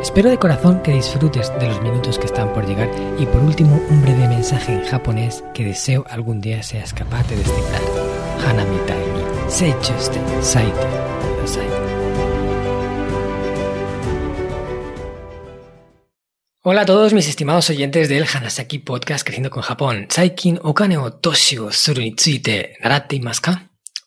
Espero de corazón que disfrutes de los minutos que están por llegar y por último un breve mensaje en japonés que deseo algún día seas capaz de descifrar. Hanami ni seichuste saite. Hola a todos mis estimados oyentes del Hanasaki Podcast Creciendo con Japón. Saikin okane o toshi o suru?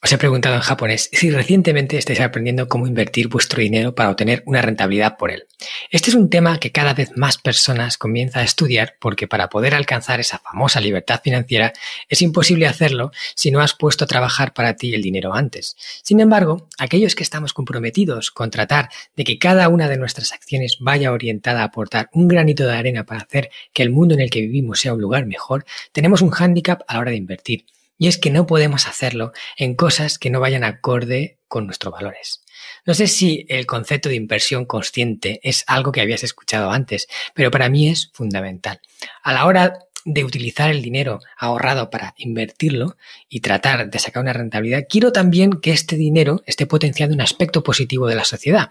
Os he preguntado en japonés si recientemente estáis aprendiendo cómo invertir vuestro dinero para obtener una rentabilidad por él. Este es un tema que cada vez más personas comienzan a estudiar porque para poder alcanzar esa famosa libertad financiera es imposible hacerlo si no has puesto a trabajar para ti el dinero antes. Sin embargo, aquellos que estamos comprometidos con tratar de que cada una de nuestras acciones vaya orientada a aportar un granito de arena para hacer que el mundo en el que vivimos sea un lugar mejor, tenemos un hándicap a la hora de invertir y es que no podemos hacerlo en cosas que no vayan acorde con nuestros valores. No sé si el concepto de inversión consciente es algo que habías escuchado antes, pero para mí es fundamental. A la hora de utilizar el dinero ahorrado para invertirlo y tratar de sacar una rentabilidad, quiero también que este dinero esté potenciando un aspecto positivo de la sociedad,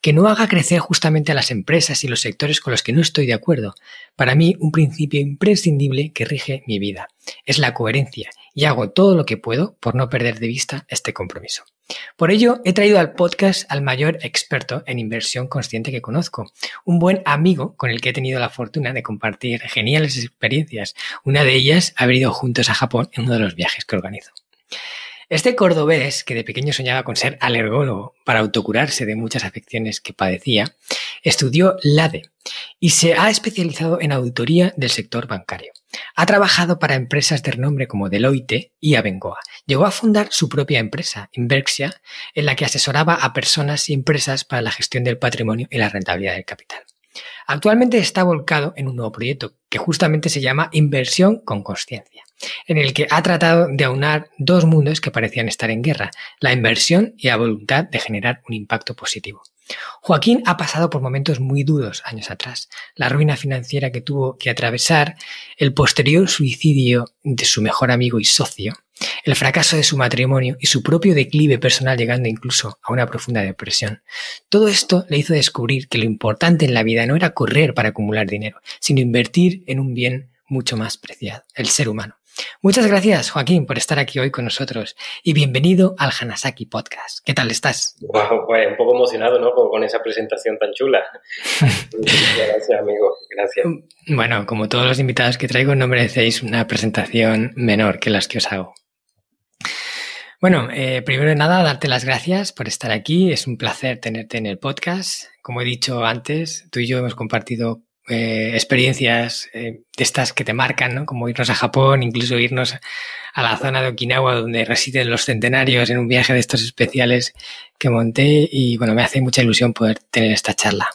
que no haga crecer justamente a las empresas y los sectores con los que no estoy de acuerdo. Para mí, un principio imprescindible que rige mi vida es la coherencia y hago todo lo que puedo por no perder de vista este compromiso. Por ello, he traído al podcast al mayor experto en inversión consciente que conozco, un buen amigo con el que he tenido la fortuna de compartir geniales experiencias, una de ellas haber ido juntos a Japón en uno de los viajes que organizo. Este cordobés, que de pequeño soñaba con ser alergólogo para autocurarse de muchas afecciones que padecía, estudió LADE y se ha especializado en auditoría del sector bancario. Ha trabajado para empresas de renombre como Deloitte y Abengoa. Llegó a fundar su propia empresa, Inverxia, en la que asesoraba a personas y empresas para la gestión del patrimonio y la rentabilidad del capital. Actualmente está volcado en un nuevo proyecto que justamente se llama Inversión con Conciencia, en el que ha tratado de aunar dos mundos que parecían estar en guerra, la inversión y la voluntad de generar un impacto positivo. Joaquín ha pasado por momentos muy duros años atrás. La ruina financiera que tuvo que atravesar, el posterior suicidio de su mejor amigo y socio, el fracaso de su matrimonio y su propio declive personal llegando incluso a una profunda depresión. Todo esto le hizo descubrir que lo importante en la vida no era correr para acumular dinero, sino invertir en un bien mucho más preciado, el ser humano. Muchas gracias, Joaquín, por estar aquí hoy con nosotros y bienvenido al Hanasaki Podcast. ¿Qué tal estás? Wow, pues un poco emocionado, ¿no? Con esa presentación tan chula. gracias, amigo. Gracias. Bueno, como todos los invitados que traigo, no merecéis una presentación menor que las que os hago. Bueno, eh, primero de nada, darte las gracias por estar aquí. Es un placer tenerte en el podcast. Como he dicho antes, tú y yo hemos compartido eh, experiencias eh, de estas que te marcan, ¿no? Como irnos a Japón, incluso irnos a la zona de Okinawa donde residen los centenarios en un viaje de estos especiales que monté y bueno, me hace mucha ilusión poder tener esta charla.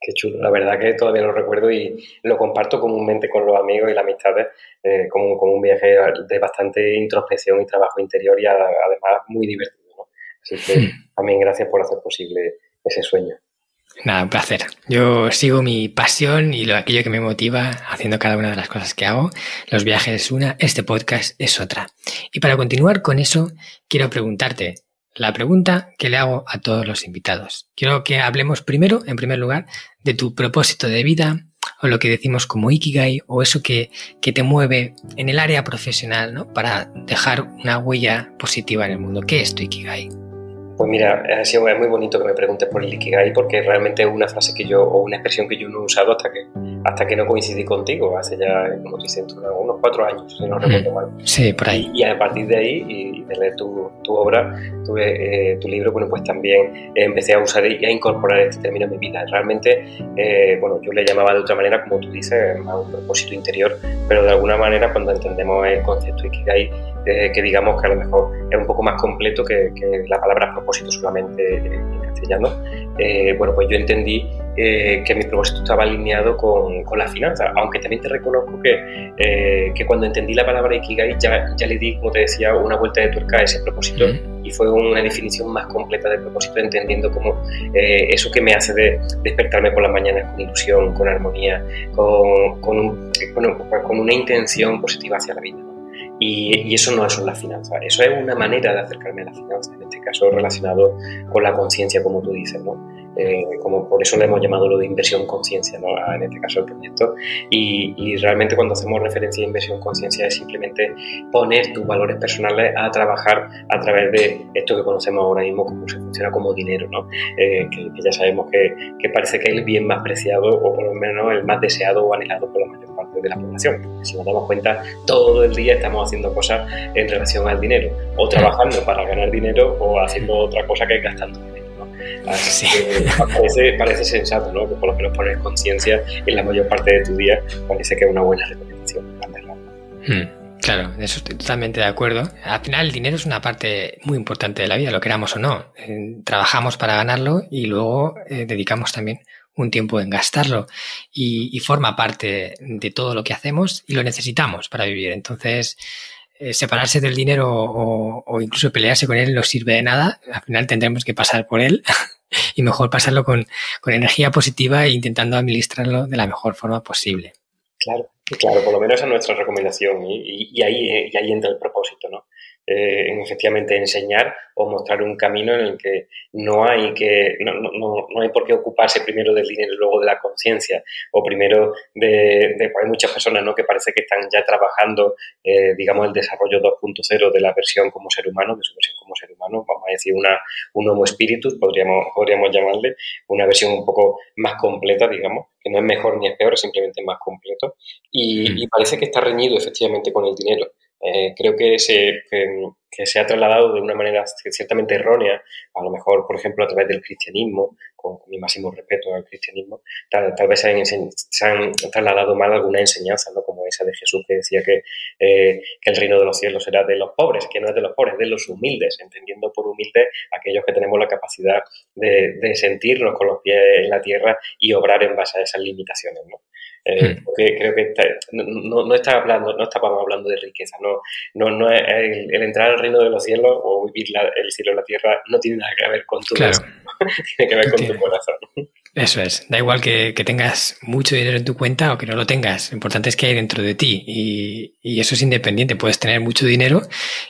Qué chulo, la verdad que todavía lo recuerdo y lo comparto comúnmente con los amigos y las amistades eh, como, como, un viaje de bastante introspección y trabajo interior y además muy divertido. ¿no? Así que también gracias por hacer posible ese sueño. Nada, un placer. Yo sigo mi pasión y lo, aquello que me motiva haciendo cada una de las cosas que hago. Los viajes es una, este podcast es otra. Y para continuar con eso, quiero preguntarte la pregunta que le hago a todos los invitados. Quiero que hablemos primero, en primer lugar, de tu propósito de vida o lo que decimos como Ikigai o eso que, que te mueve en el área profesional ¿no? para dejar una huella positiva en el mundo. ¿Qué es tu Ikigai? Pues mira, ha sido muy bonito que me preguntes por el Ikigai porque realmente es una frase que yo, o una expresión que yo no he usado hasta que, hasta que no coincidí contigo, hace ya, como te unos cuatro años, si no recuerdo mal. Sí, por ahí. Y, a partir de ahí, y de leer tu, tu obra, tuve, eh, tu libro, bueno, pues también empecé a usar y a incorporar este término en mi vida. Realmente, eh, bueno, yo le llamaba de otra manera, como tú dices, a un propósito interior, pero de alguna manera cuando entendemos el concepto Ikigai, eh, que digamos que a lo mejor es un poco más completo que, que la palabra propósito solamente castellano, eh, bueno, pues yo entendí eh, que mi propósito estaba alineado con, con la finanza, aunque también te reconozco que, eh, que, cuando entendí la palabra Ikigai ya, ya le di, como te decía, una vuelta de tuerca a ese propósito y fue una definición más completa del propósito, entendiendo como eso que me hace de despertarme por las mañanas con ilusión, con armonía, con, con, con una intención positiva hacia la vida. Y, eso no es la finanza, eso es una manera de acercarme a la finanza, en este caso relacionado con la conciencia, como tú dices, ¿no? Eh, como por eso le hemos llamado lo de inversión conciencia, ¿no? en este caso el proyecto. Y, y, realmente cuando hacemos referencia a inversión conciencia es simplemente poner tus valores personales a trabajar a través de esto que conocemos ahora mismo como se funciona como dinero, ¿no? Eh, que, ya sabemos que, que, parece que es el bien más preciado o por lo menos el más deseado o anhelado por la mayor parte de la población. Si nos damos cuenta, todo el día estamos haciendo cosas en relación al dinero, o trabajando para ganar dinero o haciendo otra cosa que gastando dinero. Así que parece, sensato, ¿no? Que por lo menos poner conciencia en la mayor parte de tu día parece que es una buena recomendación. Hmm, claro, eso estoy totalmente de acuerdo. Al final el dinero es una parte muy importante de la vida, lo queramos o no. Eh, trabajamos para ganarlo y luego eh, dedicamos también un tiempo en gastarlo y, forma parte de todo lo que hacemos y lo necesitamos para vivir. Entonces, eh, separarse del dinero o, incluso pelearse con él no sirve de nada. Al final tendremos que pasar por él y mejor pasarlo con, energía positiva e intentando administrarlo de la mejor forma posible. Claro, claro, por lo menos es nuestra recomendación y, ahí, eh, y ahí entra el propósito, ¿no? Eh, en efectivamente enseñar o mostrar un camino en el que no hay que no, no, no hay por qué ocuparse primero del dinero y luego de la conciencia o primero de, de pues hay muchas personas ¿no? que parece que están ya trabajando eh, digamos el desarrollo 2.0 de la versión como ser humano de su versión como ser humano vamos a decir una un homo spiritus podríamos podríamos llamarle una versión un poco más completa digamos que no es mejor ni es peor simplemente más completo y, y parece que está reñido efectivamente con el dinero eh, creo que se, que, se ha trasladado de una manera ciertamente errónea, a lo mejor, por ejemplo, a través del cristianismo, con, mi máximo respeto al cristianismo, tal, vez se han, trasladado mal alguna enseñanza, ¿no? como esa de Jesús que decía que, eh, que el reino de los cielos era de los pobres, que no es de los pobres, es de los humildes, entendiendo por humildes aquellos que tenemos la capacidad de, de sentirnos con los pies en la tierra y obrar en base a esas limitaciones. ¿no? Eh, hmm. porque creo que no, no, está hablando, no estábamos hablando de riqueza, no, no, no es el, entrar reino de los cielos o vivir el cielo en la tierra no tiene nada que ver con tu tiene que ver con tu corazón. Eso es, da igual que, que, tengas mucho dinero en tu cuenta o que no lo tengas, lo importante es que hay dentro de ti y, y eso es independiente, puedes tener mucho dinero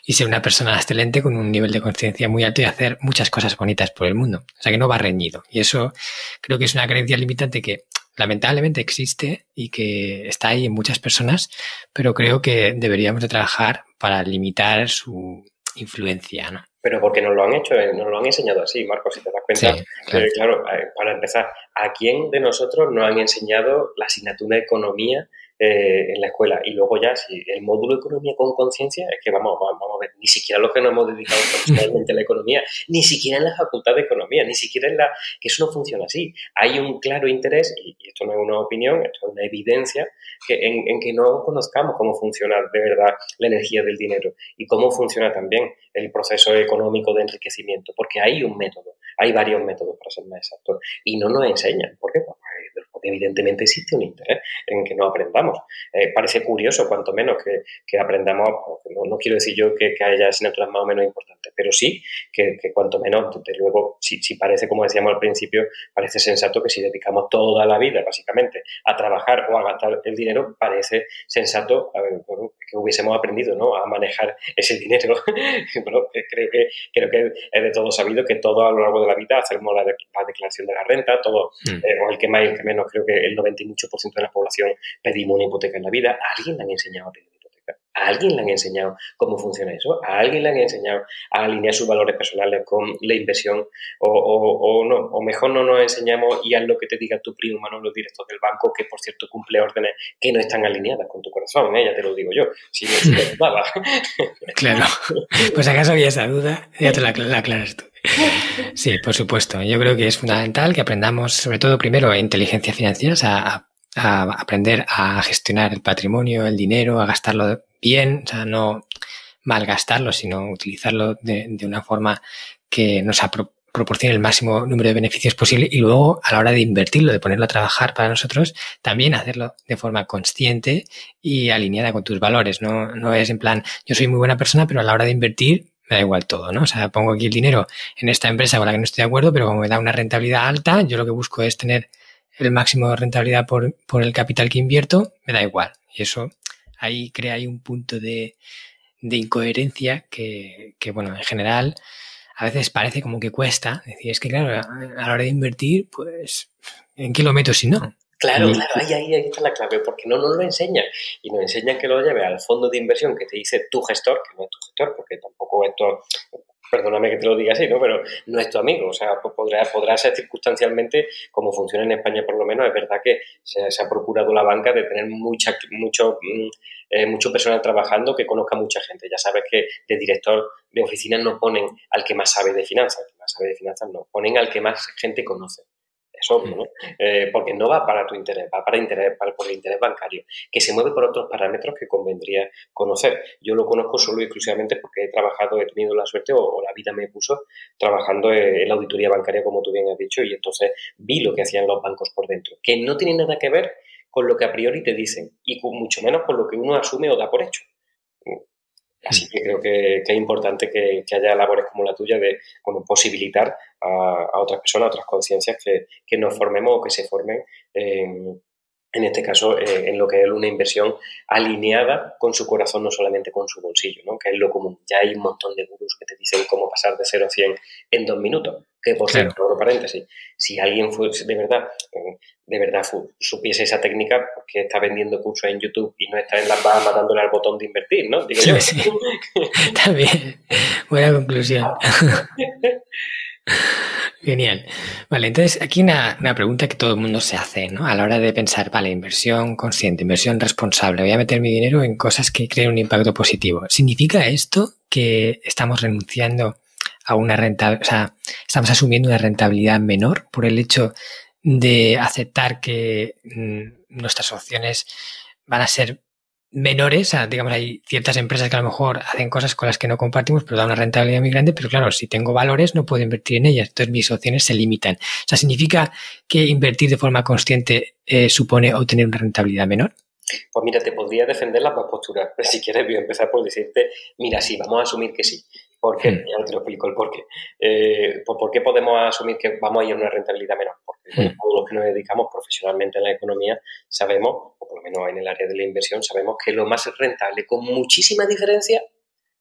y ser una persona excelente con un nivel de conciencia muy alto y hacer muchas cosas bonitas por el mundo, o sea que no va reñido. Y eso creo que es una creencia limitante que lamentablemente existe y que está ahí en muchas personas, pero creo que deberíamos de trabajar para limitar su influencia, ¿no? Pero porque nos lo han hecho, eh, nos lo han enseñado así, Marcos, si te das cuenta. claro, eh, para empezar, ¿a quién de nosotros nos han enseñado la asignatura de economía eh, en la escuela. Y luego ya, si el módulo economía con conciencia, es que vamos, vamos, a ver, ni siquiera los que nos hemos dedicado profesionalmente a la economía, ni siquiera en la facultad de economía, ni siquiera en la... que eso no funciona así. Hay un claro interés, y, esto no es una opinión, esto es una evidencia, que en, que no conozcamos cómo funciona de verdad la energía del dinero y cómo funciona también el proceso económico de enriquecimiento, porque hay un método, hay varios métodos para ser más exactos, y no nos enseñan. ¿Por qué? Evidentemente existe un interés en que no aprendamos. Eh, parece curioso, cuanto menos, que, que aprendamos, no, no, quiero decir yo que, que, haya asignaturas más o menos importantes, pero sí que, que cuanto menos, desde luego, si, si, parece, como decíamos al principio, parece sensato que si dedicamos toda la vida, básicamente, a trabajar o a gastar el dinero, parece sensato que hubiésemos aprendido ¿no? a manejar ese dinero. bueno, creo, que, creo que es de todo sabido que todo a lo largo de la vida hacemos la, declaración de la renta, todo, mm. eh, o el que más y el que menos creo que el 98% de la población pedimos una hipoteca en la vida. ¿A alguien le han enseñado a pedir hipoteca? ¿A alguien le han enseñado cómo funciona eso? ¿A alguien le han enseñado a alinear sus valores personales con la inversión? O, no, o mejor no nos enseñamos y haz lo que te diga tu primo Manolo, director del banco, que por cierto cumple órdenes que no están alineadas con tu corazón, ¿eh? ya te lo digo yo, si no te dudaba. claro, pues acaso había esa duda, ya te la aclaras tú. Sí, por supuesto. Yo creo que es fundamental que aprendamos, sobre todo primero, inteligencia financiera, a, a, aprender a gestionar el patrimonio, el dinero, a gastarlo bien, o sea, no malgastarlo, sino utilizarlo de, de una forma que nos proporcione el máximo número de beneficios posible y luego a la hora de invertirlo, de ponerlo a trabajar para nosotros, también hacerlo de forma consciente y alineada con tus valores. No, no es en plan, yo soy muy buena persona, pero a la hora de invertir me da igual todo, ¿no? O sea, pongo aquí el dinero en esta empresa con la que no estoy de acuerdo, pero como me da una rentabilidad alta, yo lo que busco es tener el máximo de rentabilidad por, por el capital que invierto, me da igual. Y eso ahí crea ahí un punto de, de incoherencia que, que, bueno, en general a veces parece como que cuesta. Decir, es que claro, a la hora de invertir, pues, ¿en qué lo meto si no? Claro, claro, ahí, ahí, ahí, está la clave, porque no nos lo enseñan. Y nos enseñan que lo lleve al fondo de inversión que te dice tu gestor, que no es tu gestor, porque tampoco esto, perdóname que te lo diga así, ¿no? Pero no es tu amigo, o sea, pues podrá, podrá ser circunstancialmente, como funciona en España por lo menos, es verdad que se, ha procurado la banca de tener mucha, mucho, mm, eh, mucho personal trabajando que conozca mucha gente. Ya sabes que de director de oficina no ponen al que más sabe de finanzas, al que más sabe de finanzas no, ponen al que más gente conoce es obvio, ¿no? Eh, porque no va para tu interés, va para, interés, para por el interés bancario, que se mueve por otros parámetros que convendría conocer. Yo lo conozco solo y exclusivamente porque he trabajado, he tenido la suerte o, la vida me puso trabajando en la auditoría bancaria, como tú bien has dicho, y entonces vi lo que hacían los bancos por dentro, que no tiene nada que ver con lo que a priori te dicen y mucho menos con lo que uno asume o da por hecho. Así que creo que, es importante que, haya labores como la tuya de posibilitar a, otras personas, a otras conciencias que, nos formemos o que se formen en, en este caso, eh, en lo que es una inversión alineada con su corazón, no solamente con su bolsillo, ¿no? que es lo común. Ya hay un montón de gurús que te dicen cómo pasar de 0 a 100 en dos minutos. Que, por cierto, paréntesis, si alguien fuese de verdad, de verdad supiese esa técnica, porque está vendiendo cursos en YouTube y no está en las Bahamas dándole al botón de invertir, ¿no? Digo yo. Sí. También. Buena conclusión. Genial. Vale, entonces aquí una, una, pregunta que todo el mundo se hace, ¿no? A la hora de pensar, vale, inversión consciente, inversión responsable, voy a meter mi dinero en cosas que creen un impacto positivo. ¿Significa esto que estamos renunciando a una rentabilidad, o sea, estamos asumiendo una rentabilidad menor por el hecho de aceptar que mm, nuestras opciones van a ser menores, digamos, hay ciertas empresas que a lo mejor hacen cosas con las que no compartimos, pero da una rentabilidad muy grande, pero claro, si tengo valores no puedo invertir en ellas, entonces mis opciones se limitan. O sea, ¿significa que invertir de forma consciente eh, supone obtener una rentabilidad menor? Pues mira, te podría defender las dos posturas, pero si quieres voy a empezar por decirte, mira, sí, vamos a asumir que sí. ¿Por qué? Hmm. Ya te lo explico el por qué. Eh, ¿Por qué podemos asumir que vamos a ir a una rentabilidad menor? Porque hmm. todos los que nos dedicamos profesionalmente a la economía sabemos, o por lo menos en el área de la inversión, sabemos que lo más rentable, con muchísima diferencia,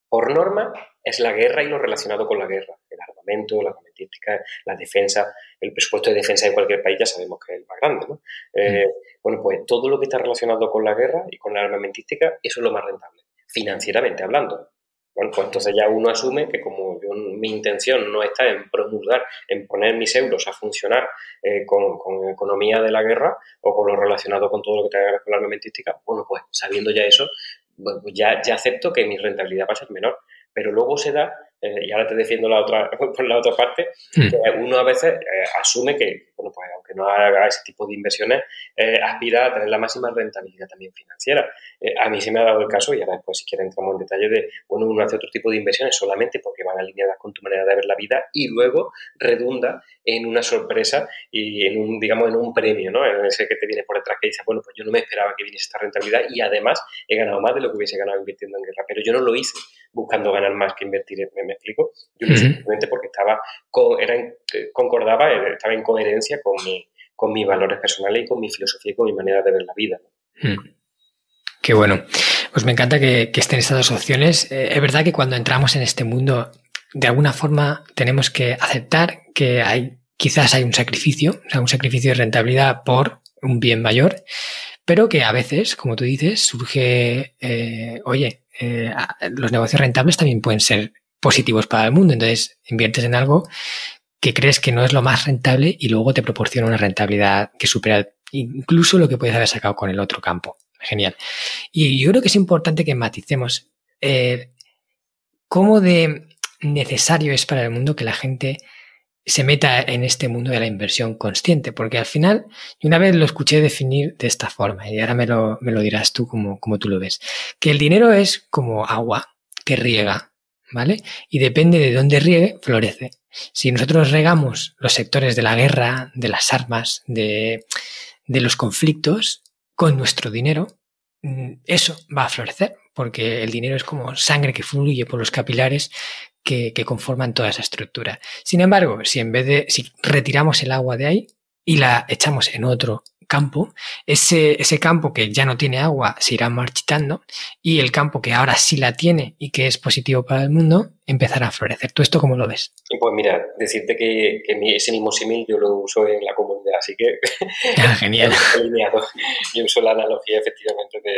por norma, es la guerra y lo relacionado con la guerra. El armamento, la armamentística, la defensa, el presupuesto de defensa de cualquier país ya sabemos que es el más grande. ¿no? Eh, hmm. bueno, pues todo lo que está relacionado con la guerra y con la armamentística, eso es lo más rentable, financieramente hablando. Bueno, pues entonces ya uno asume que como yo, mi intención no está en promulgar, en poner mis euros a funcionar eh, con, con, economía de la guerra o con lo relacionado con todo lo que tenga que ver con la armamentística, bueno, pues sabiendo ya eso, pues ya, ya acepto que mi rentabilidad va a ser menor. Pero luego se da eh, y ahora te defiendo la otra, por la otra parte, hmm. que uno a veces eh, asume que, bueno, pues aunque no haga ese tipo de inversiones, eh, aspira a tener la máxima rentabilidad también financiera. a mí se me ha dado el caso, y ahora después si quieres entramos en detalle, de, bueno, uno hace otro tipo de inversiones solamente porque van alineadas con tu manera de ver la vida y luego redunda en una sorpresa y en un, digamos, en un premio, ¿no? En ese que te viene por detrás que dice, bueno, pues yo no me esperaba que viniese esta rentabilidad y además he ganado más de lo que hubiese ganado invirtiendo en guerra, pero yo no lo hice buscando ganar más que invertir, ¿me, explico? Yo simplemente porque estaba, era, eh, concordaba, eh, estaba en coherencia con, mi, con mis valores personales y con mi filosofía y con mi manera de ver la vida. Qué bueno. Pues me encanta que, estén estas dos opciones. Eh, es verdad que cuando entramos en este mundo, de alguna forma tenemos que aceptar que hay, quizás hay un sacrificio, o sea, un sacrificio de rentabilidad por un bien mayor, pero que a veces, como tú dices, surge, oye, eh, los negocios rentables también pueden ser positivos para el mundo. Entonces, inviertes en algo que crees que no es lo más rentable y luego te proporciona una rentabilidad que supera incluso lo que puedes haber sacado con el otro campo. Genial. Y yo creo que es importante que maticemos eh, cómo de necesario es para el mundo que la gente se meta en este mundo de la inversión consciente, porque al final, una vez lo escuché definir de esta forma, y ahora me lo, me lo dirás tú como, como tú lo ves, que el dinero es como agua que riega, ¿vale? Y depende de dónde riegue, florece. Si nosotros regamos los sectores de la guerra, de las armas, de, de los conflictos, con nuestro dinero, mm, eso va a florecer, porque el dinero es como sangre que fluye por los capilares que, que, conforman toda esa estructura. Sin embargo, si en vez de, si retiramos el agua de ahí y la echamos en otro campo, ese, ese campo que ya no tiene agua se irá marchitando y el campo que ahora sí la tiene y que es positivo para el mundo empezará a florecer. ¿Tú esto cómo lo ves? Pues mira, decirte que, que ese mismo símil yo lo uso en la comunidad, así que... Ah, genial. yo uso la analogía efectivamente de,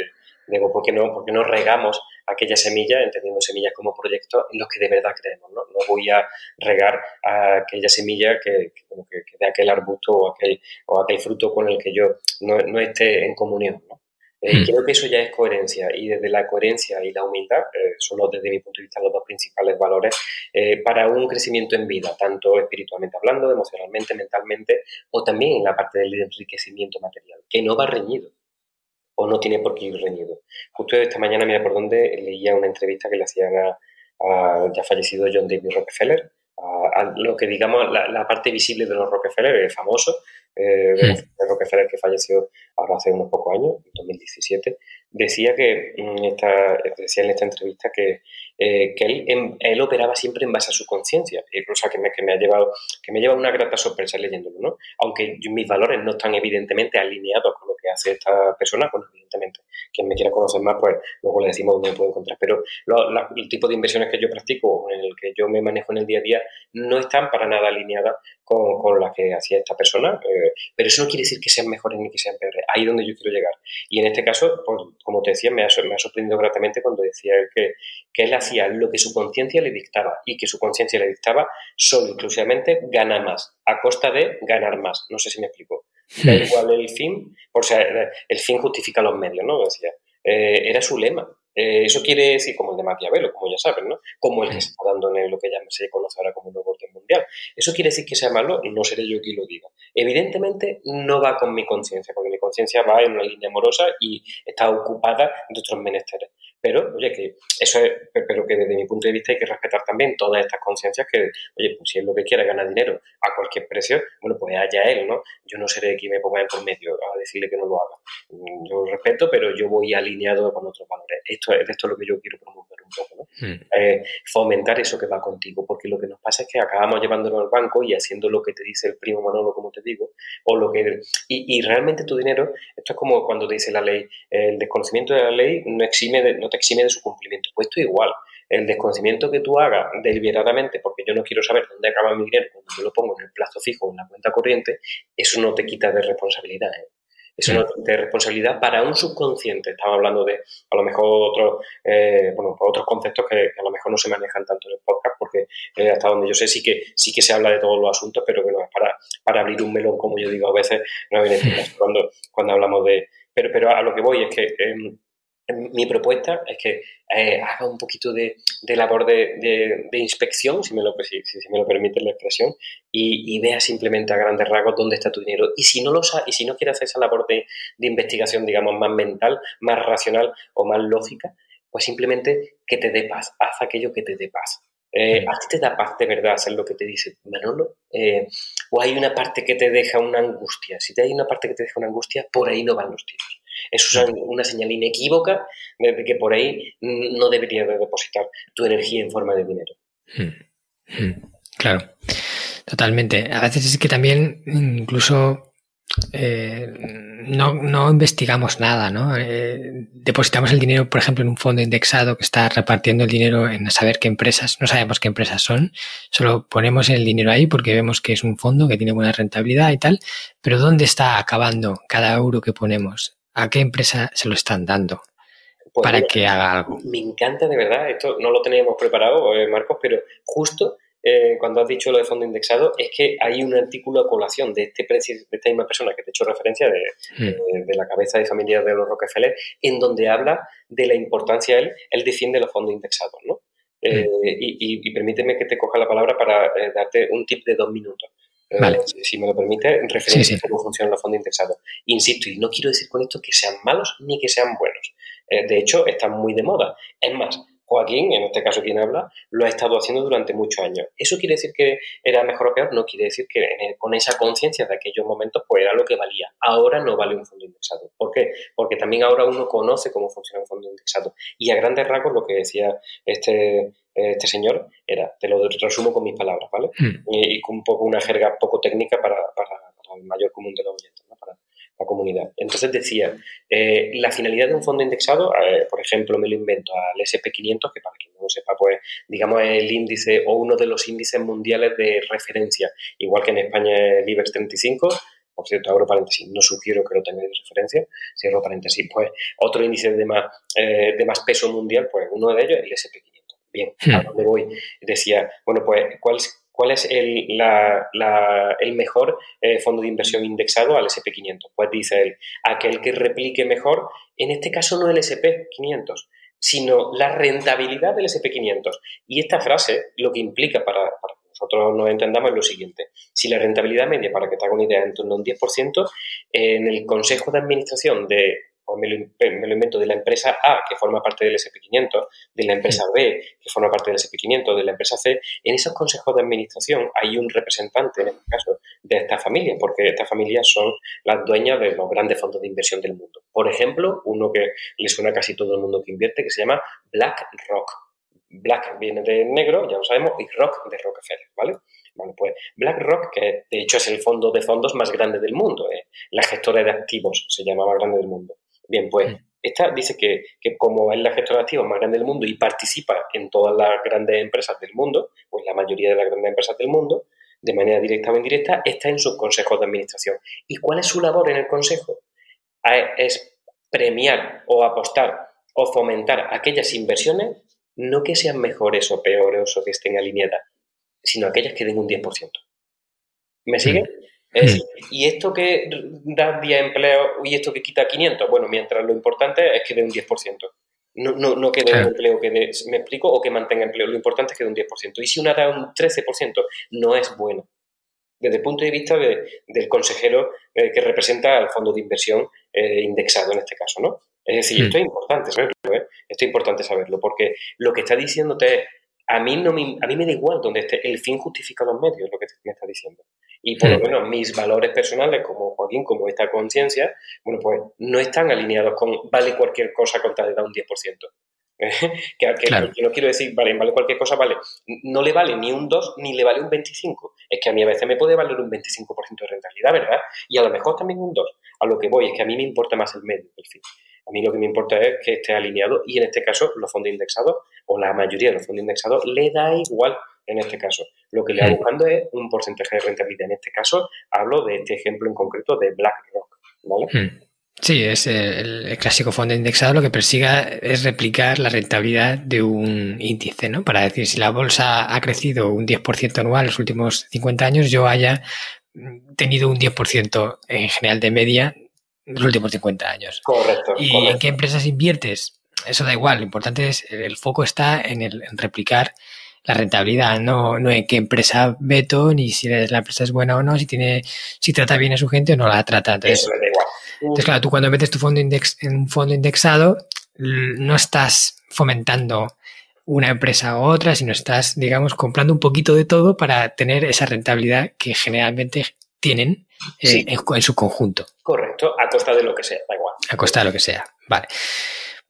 Digo, ¿por qué no, por no regamos aquella semilla, entendiendo semillas como proyectos en los que de verdad creemos? No, no voy a regar aquella semilla que, que, de aquel arbusto o aquel, o aquel fruto con el que yo no, no esté en comunión. ¿no? Eh, hmm. Creo que eso ya es coherencia y desde la coherencia y la humildad eh, son desde mi punto de vista los dos principales valores eh, para un crecimiento en vida, tanto espiritualmente hablando, emocionalmente, mentalmente o también en la parte del enriquecimiento material, que no va reñido o no tiene por qué ir reñido. Justo esta mañana, mira por dónde, leía una entrevista que le hacían a, ya fallecido John David Rockefeller, a, lo que digamos la, parte visible de los Rockefeller, el famoso, eh, hmm. Rockefeller que falleció ahora hace unos pocos años, en 2017, decía que mm, esta, decía en esta entrevista que, eh, que él, él, operaba siempre en base a su conciencia, cosa que me, que me ha llevado que me lleva una grata sorpresa leyéndolo, ¿no? Aunque mis valores no están evidentemente alineados con lo que hace esta persona, pues evidentemente quien me quiera conocer más, pues luego le decimos dónde me puede encontrar. Pero el tipo de inversiones que yo practico, en el que yo me manejo en el día a día, no están para nada alineadas con, con las que hacía esta persona, eh, pero eso no quiere decir que sean mejores ni que sean peores. Ahí es donde yo quiero llegar. Y en este caso, pues, como te decía, me ha, me ha sorprendido gratamente cuando decía que, que él hacía lo que su conciencia le dictaba y que su conciencia le dictaba solo exclusivamente gana más, a costa de ganar más. No sé si me explico. Da igual el fin, por sea, el fin justifica los medios, ¿no? Decía. Eh, era su lema. Eh, eso quiere decir, como el de Maquiavelo, como ya saben, ¿no? Como el que se está dando en lo que ya se conoce ahora como el nuevo orden mundial. ¿Eso quiere decir que sea malo? No seré yo quien lo diga. Evidentemente no va con mi conciencia, porque mi conciencia va en una línea amorosa y está ocupada de otros menesteres. Pero, oye, que eso es, pero que desde mi punto de vista hay que respetar también todas estas conciencias que, oye, pues si es lo que quiere ganar dinero a cualquier precio, bueno, pues allá él, ¿no? Yo no seré quien me ponga en por medio a decirle que no lo haga. Yo lo respeto, pero yo voy alineado con otros valores. Esto, esto es lo que yo quiero promover un poco, ¿no? Eh, fomentar eso que va contigo, porque lo que nos pasa es que acabamos llevándolo al banco y haciendo lo que te dice el primo Manolo, como te digo, o lo que... Y, y realmente tu dinero, esto es como cuando te dice la ley, el desconocimiento de la ley no exime de, te exime de su cumplimiento. Pues esto igual. El desconocimiento que tú hagas deliberadamente, porque yo no quiero saber dónde acaba mi dinero cuando yo lo pongo en el plazo fijo en la cuenta corriente, eso no te quita de responsabilidad. ¿eh? Eso no te quita responsabilidad para un subconsciente. Estaba hablando de a lo mejor otros, eh, bueno, otros conceptos que, a lo mejor no se manejan tanto en el podcast, porque eh, hasta donde yo sé sí que sí que se habla de todos los asuntos, pero bueno, es para, para abrir un melón, como yo digo a veces, no viene cuando, cuando hablamos de. Pero, pero a lo que voy es que em, mi propuesta es que eh, haga un poquito de, labor de, inspección, si me, lo, si, me lo permite la expresión, y, vea simplemente a grandes rasgos dónde está tu dinero. Y si no lo y si no quiere hacer esa labor de, investigación, digamos, más mental, más racional o más lógica, pues simplemente que te dé paz, haz aquello que te dé paz. Eh, ¿A ti te da paz de verdad hacer lo que te dice Manolo? Eh, ¿O hay una parte que te deja una angustia? Si te hay una parte que te deja una angustia, por ahí no van los tiros. Eso es una señal inequívoca de que por ahí no deberías depositar tu energía en forma de dinero. Claro, totalmente. A veces es que también incluso eh, no, investigamos nada, ¿no? Eh, depositamos el dinero, por ejemplo, en un fondo indexado que está repartiendo el dinero en saber qué empresas, no sabemos qué empresas son, solo ponemos el dinero ahí porque vemos que es un fondo que tiene buena rentabilidad y tal, pero ¿dónde está acabando cada euro que ponemos? ¿A qué empresa se lo están dando pues para que haga algo? Me encanta de verdad, esto no lo teníamos preparado, eh, Marcos, pero justo eh, cuando has dicho lo de fondo indexado, es que hay un artículo a colación de, este, de esta misma persona que te he hecho referencia, hmm. de, la cabeza de familia de los Rockefeller, en donde habla de la importancia, él, él defiende los fondos indexados, ¿no? Eh, hmm. y, permíteme que te coja la palabra para darte un tip de dos minutos. Vale. si me lo permite, en referencia a cómo funcionan los fondos indexados. Insisto, y no quiero decir con esto que sean malos ni que sean buenos. Eh, de hecho, están muy de moda. Es más, Joaquín, en este caso quien habla, lo ha estado haciendo durante muchos años. ¿Eso quiere decir que era mejor o peor? No quiere decir que con esa conciencia de aquellos momentos pues era lo que valía. Ahora no vale un fondo indexado. ¿Por qué? Porque también ahora uno conoce cómo funciona un fondo indexado. Y a grandes rasgos lo que decía este, este señor era, te lo resumo con mis palabras, ¿vale? Hmm. Y, con un poco una jerga poco técnica para, el mayor común de los oyentes, ¿no? Para, la comunidad. Entonces decía, eh, la finalidad de un fondo indexado, eh, por ejemplo, me lo invento al SP500, que para quien no lo sepa, pues digamos es el índice o uno de los índices mundiales de referencia, igual que en España es el IBEX 35, por cierto, abro paréntesis, no sugiero que lo tengáis de referencia, cierro paréntesis, pues otro índice de más, eh, de más peso mundial, pues uno de ellos es el SP500. Bien, ¿a hmm. dónde voy? Decía, bueno, pues, ¿cuál es, ¿Cuál es el, el mejor eh, fondo de inversión indexado al SP500? Pues dice él, aquel que replique mejor, en este caso no el SP500, sino la rentabilidad del SP500. Y esta frase lo que implica para, para que nosotros nos entendamos es lo siguiente. Si la rentabilidad media, para que te haga una idea, es en torno a un 10%, en el Consejo de Administración de me lo, invento, de la empresa A, que forma parte del SP500, de la empresa B, que forma parte del SP500, de la empresa C, en esos consejos de administración hay un representante, en este caso, de esta familia, porque estas familias son las dueñas de los grandes fondos de inversión del mundo. Por ejemplo, uno que le suena a casi todo el mundo que invierte, que se llama BlackRock. Black viene de negro, ya lo sabemos, y Rock de Rockefeller, ¿vale? Bueno, pues BlackRock, que de hecho es el fondo de fondos más grande del mundo, ¿eh? la gestora de activos se llama más grande del mundo. Bien, pues mm. esta dice que, como es la gestora de activos más grande del mundo y participa en todas las grandes empresas del mundo, pues la mayoría de las grandes empresas del mundo, de manera directa o indirecta, está en sus consejos de administración. ¿Y cuál es su labor en el consejo? Es premiar o apostar o fomentar aquellas inversiones, no que sean mejores o peores o que estén alineadas, sino aquellas que den un 10%. ¿Me sigue? Es, ¿Y esto que da 10 empleos y esto que quita 500? Bueno, mientras lo importante es que dé un 10%. No, no, no que dé un empleo que dé, me explico, o que mantenga empleo. Lo importante es que dé un 10%. Y si una da un 13%, no es bueno. Desde el punto de vista del consejero eh, que representa al fondo de inversión eh, indexado en este caso, ¿no? Es decir, esto es importante saberlo, ¿eh? Esto es importante saberlo, porque lo que está diciéndote es, a mí, no me, a mí me da igual donde esté, el fin justifica los medios, lo que me está diciendo. Y por lo menos mis valores personales como Joaquín, como esta conciencia, bueno, pues no están alineados con vale cualquier cosa con tal de dar un 10%. que, que, no quiero decir, vale, vale cualquier cosa, vale. No le vale ni un 2 ni le vale un 25. Es que a mí a veces me puede valer un 25% de rentabilidad, ¿verdad? Y a lo mejor también un 2. A lo que voy es que a mí me importa más el medio, el fin. A mí lo que me importa es que esté alineado y en este caso los fondos indexados o la mayoría de los fondos indexados le da igual en este caso. Lo que le va buscando es un porcentaje de rentabilidad. En este caso, hablo de este ejemplo en concreto de BlackRock. ¿vale? Hmm. Sí, es el, clásico fondo indexado lo que persiga es replicar la rentabilidad de un índice, ¿no? Para decir, si la bolsa ha crecido un 10% anual en los últimos 50 años, yo haya tenido un 10% en general de media en los últimos 50 años. Correcto. ¿Y en qué empresas inviertes? Eso da igual, lo importante es, el foco está en, el, en replicar la rentabilidad, no, no en qué empresa veto, ni si la empresa es buena o no, si tiene, si trata bien a su gente o no la trata. Entonces, Eso da igual. entonces claro, tú cuando metes tu fondo index, en un fondo indexado, no estás fomentando una empresa u otra, sino estás, digamos, comprando un poquito de todo para tener esa rentabilidad que generalmente tienen eh, en, en, su conjunto. Correcto, a costa de lo que sea, da igual. A costa de lo que sea, vale.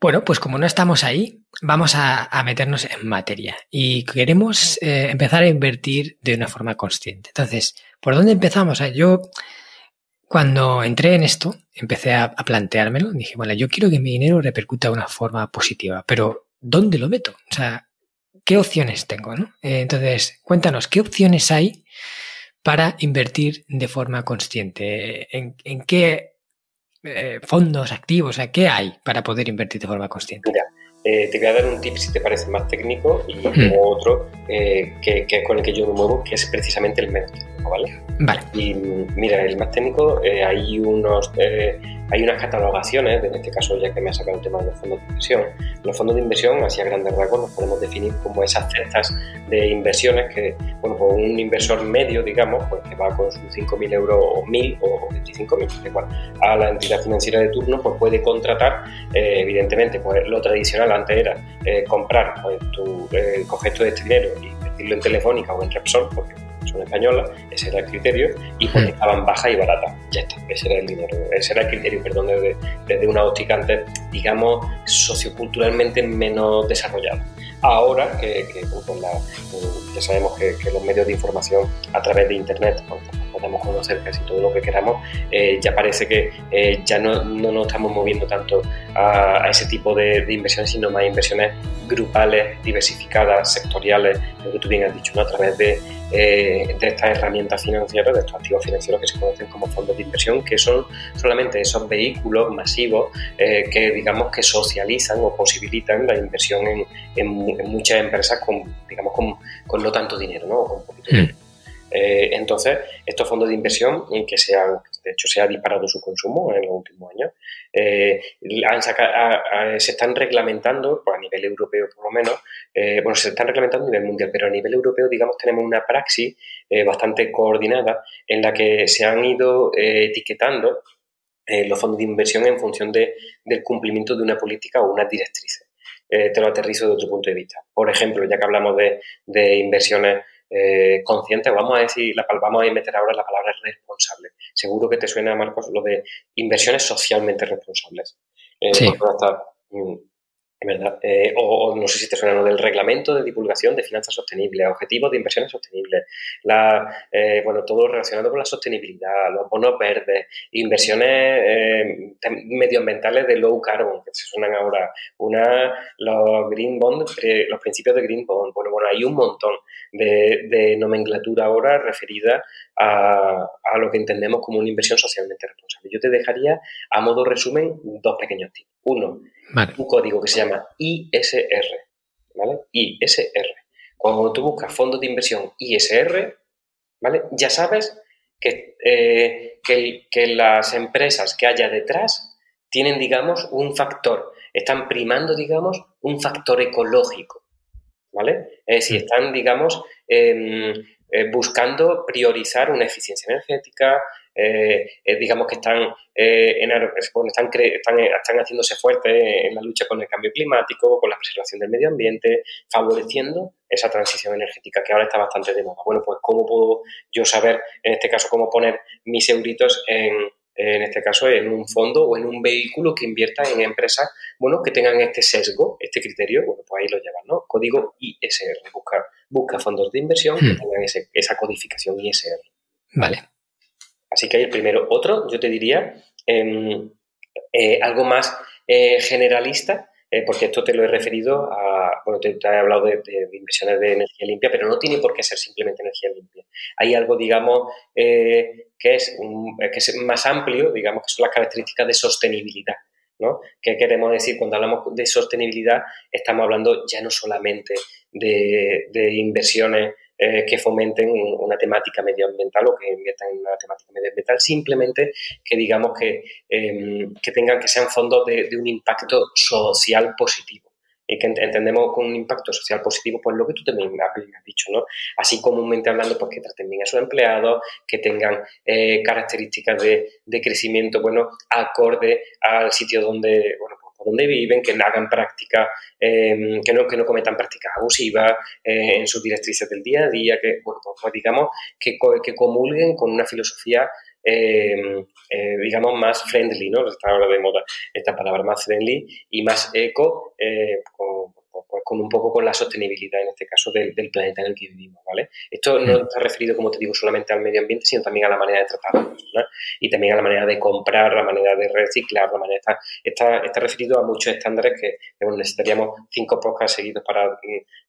Bueno, pues como no estamos ahí, vamos a, meternos en materia y queremos eh, empezar a invertir de una forma consciente. Entonces, ¿por dónde empezamos? Yo, cuando entré en esto, empecé a, planteármelo. Dije, bueno, yo quiero que mi dinero repercuta de una forma positiva, pero ¿dónde lo meto? O sea, ¿qué opciones tengo? Eh, entonces, cuéntanos, ¿qué opciones hay para invertir de forma consciente? ¿En, en qué eh, fondos activos? O sea, ¿qué hay para poder invertir de forma consciente? Mira, eh, te voy a dar un tip si te parece más técnico y otro eh, que, es con el que yo me muevo, que es precisamente el método. técnico, ¿vale? Vale. Y mira, el más técnico, hay unos hay unas catalogaciones, en este caso ya que me ha sacado el tema de los fondos de inversión. Los fondos de inversión, así a grandes rasgos, los podemos definir como esas cestas de inversiones que, bueno, pues un inversor medio, digamos, pues que va con sus 5.000 euros o 1.000 o 25.000, igual, a la entidad financiera de turno, pues puede contratar, eh, evidentemente, pues lo tradicional antes era comprar, pues tú coges todo este dinero y invertirlo en Telefónica o en Repsol, porque son españolas, ese era el criterio, y pues hmm. estaban baja y barata. Ya está, ese era el dinero, ese era el criterio, perdón, desde, desde una óptica antes, digamos, socioculturalmente menos desarrollada. Ahora que, pues la, ya sabemos que, los medios de información a través de Internet podemos conocer casi todo lo que queramos, eh, ya parece que eh, ya no, no, nos estamos moviendo tanto a, ese tipo de, de, inversiones, sino más inversiones grupales, diversificadas, sectoriales, lo que tú bien has dicho, ¿no? a través de, eh, de estas herramientas financieras, de estos activos financieros que se conocen como fondos de inversión, que son solamente esos vehículos masivos que digamos que socializan o posibilitan la inversión en, en, muchas empresas con, digamos, con, con, no tanto dinero, ¿no? con poquito dinero. Hmm. Eh, entonces, estos fondos de inversión, que se de hecho se ha disparado su consumo en los últimos años, eh, se están reglamentando, pues a nivel europeo por lo menos, eh, bueno, se están reglamentando a nivel mundial, pero a nivel europeo, digamos, tenemos una praxis bastante coordinada en la que se han ido etiquetando los fondos de inversión en función de, del cumplimiento de una política o unas directrices. te lo aterrizo de otro punto de vista. Por ejemplo, ya que hablamos de inversiones eh, conscientes, vamos a decir, la, vamos a meter ahora la palabra responsable. Seguro que te suena, Marcos, lo de inversiones socialmente responsables. Eh, sí. Mm, ¿verdad? Eh, o, no sé si te suena lo del reglamento de divulgación de finanzas sostenibles, objetivos de inversiones sostenibles, la, eh, bueno, todo relacionado con la sostenibilidad, los bonos verdes, inversiones eh, medioambientales de low carbon, que se suenan ahora, una, los green bonds, los principios de green bond, bueno, bueno, hay un montón de, de nomenclatura ahora referida a, a, lo que entendemos como una inversión socialmente responsable. Yo te dejaría, a modo resumen, dos pequeños tips. Uno, un código que se llama ISR, ¿vale? ISR. Cuando tú buscas fondos de inversión ISR, ¿vale? Ya sabes que, eh, que, las empresas que haya detrás tienen, digamos, un factor, están primando, digamos, un factor ecológico, ¿vale? Es decir, están, digamos, em, eh, buscando priorizar una eficiencia energética, eh, eh, digamos que están, en, están, están, están, haciéndose fuertes en la lucha con el cambio climático, con la preservación del medio ambiente, favoreciendo esa transición energética que ahora está bastante de moda. Bueno, pues ¿cómo puedo yo saber, en este caso, cómo poner mis euritos en, en este caso en un fondo o en un vehículo que invierta en empresas bueno, que tengan este sesgo, este criterio, bueno, pues ahí lo llevan, ¿no? Código ISR, busca, busca fondos de inversión que hmm. tengan esa codificación ISR. Vale. Así que hay el primero. Otro, yo te diría, em, eh, algo más eh, generalista, eh, porque esto te lo he referido a, bueno, te, he hablado de, inversiones de energía limpia, pero no tiene por qué ser simplemente energía limpia. Hay algo, digamos, que, es que es más amplio, digamos, que son las características de sostenibilidad. ¿no? ¿Qué queremos decir? Cuando hablamos de sostenibilidad, estamos hablando ya no solamente de, inversiones eh, que fomenten una temática medioambiental o que inviertan en una temática medioambiental, simplemente que digamos que, em, que tengan que sean fondos de, un impacto social positivo que entendemos con un impacto social positivo, pues lo que tú también has dicho, ¿no? Así comúnmente hablando, pues que traten bien a sus empleados, que tengan eh, características de, de, crecimiento, bueno, acorde al sitio donde, bueno, donde viven, que hagan prácticas, em, que, no, que no cometan prácticas abusivas eh, en sus directrices del día a día, que, bueno, pues, pues digamos, que, que comulguen con una filosofía em, eh, digamos, más friendly, ¿no? Está ahora de moda esta palabra, más friendly y más eco, eh, con, pues con un poco con la sostenibilidad, en este caso, del, planeta en el que vivimos, ¿vale? Esto no mm. está referido, como te digo, solamente al medio ambiente, sino también a la manera de tratar a las personas y también a la manera de comprar, la manera de reciclar, la manera... Está, está, referido a muchos estándares que, bueno, necesitaríamos cinco podcasts seguidos para,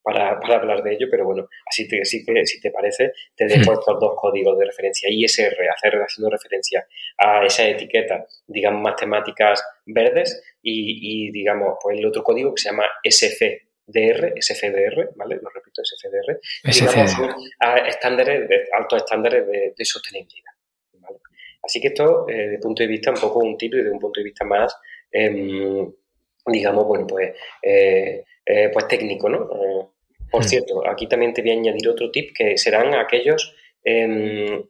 para, para, hablar de ello, pero bueno, así te, si te parece, te dejo mm. estos dos códigos de referencia. ISR, hacer, haciendo referencia a esa etiqueta, digamos, más temáticas verdes y, y digamos, pues el otro código que se llama SF, DR, SFDR, ¿vale? Lo repito, SFDR, SFDR. a estándares, de, altos estándares de, sostenibilidad. ¿vale? Así que esto, eh, desde punto de vista un poco un tip, desde un punto de vista más, em, digamos, bueno, pues, eh, eh, pues técnico, ¿no? por mm. cierto, aquí también te voy a añadir otro tip que serán aquellos eh,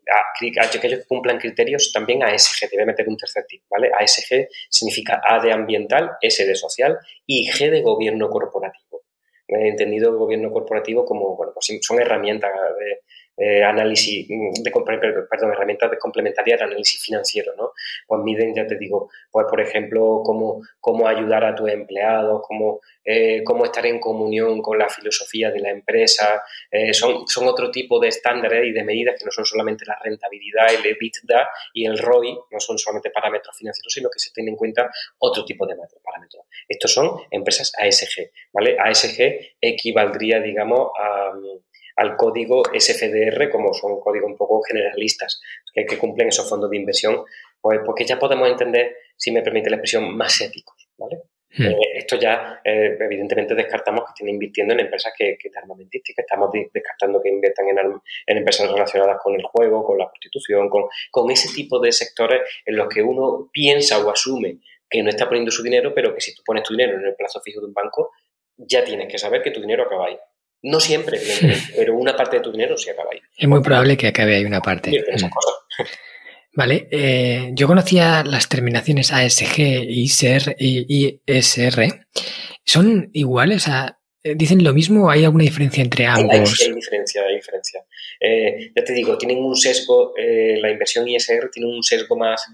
aquellos que cumplan criterios también ASG, te voy a meter un tercer tip, ¿vale? ASG significa A de ambiental, S de social y G de gobierno corporativo. He entendido el gobierno corporativo como, bueno, pues son herramientas de, eh, análisis, mm, de, perdón, herramientas de complementarias de análisis financiero, ¿no? Pues miden, ya te digo, pues por ejemplo, cómo, cómo ayudar a tus empleados, cómo, eh, cómo estar en comunión con la filosofía de la empresa, eh, son, son otro tipo de estándares y de medidas que no son solamente la rentabilidad, el EBITDA y el ROI, no son solamente parámetros financieros, sino que se tienen en cuenta otro tipo de parámetros. Estos son empresas ASG, ¿vale? ASG equivaldría, digamos, a al código SFDR, como son códigos un poco generalistas que, cumplen esos fondos de inversión, pues porque ya podemos entender, si me permite la expresión, más éticos, ¿vale? Hmm. Eh, esto ya, eh, evidentemente, descartamos que estén invirtiendo en empresas que, que armamentísticas, estamos descartando que inviertan en, empresas relacionadas con el juego, con la prostitución, con, con ese tipo de sectores en los que uno piensa o asume que no está poniendo su dinero, pero que si tú pones tu dinero en el plazo fijo de un banco, ya tienes que saber que tu dinero acaba ahí. No siempre, pero una parte de tu dinero se acaba ahí. Es muy probable que acabe ahí una parte. Mm. Vale, eh, yo conocía las terminaciones ASG, ISR y ISR. ¿Son iguales? a eh, ¿Dicen lo mismo o hay alguna diferencia entre ambos? Hay, diferencia, hay diferencia. Eh, ya te digo, tienen un sesgo, la inversión ISR tiene un sesgo más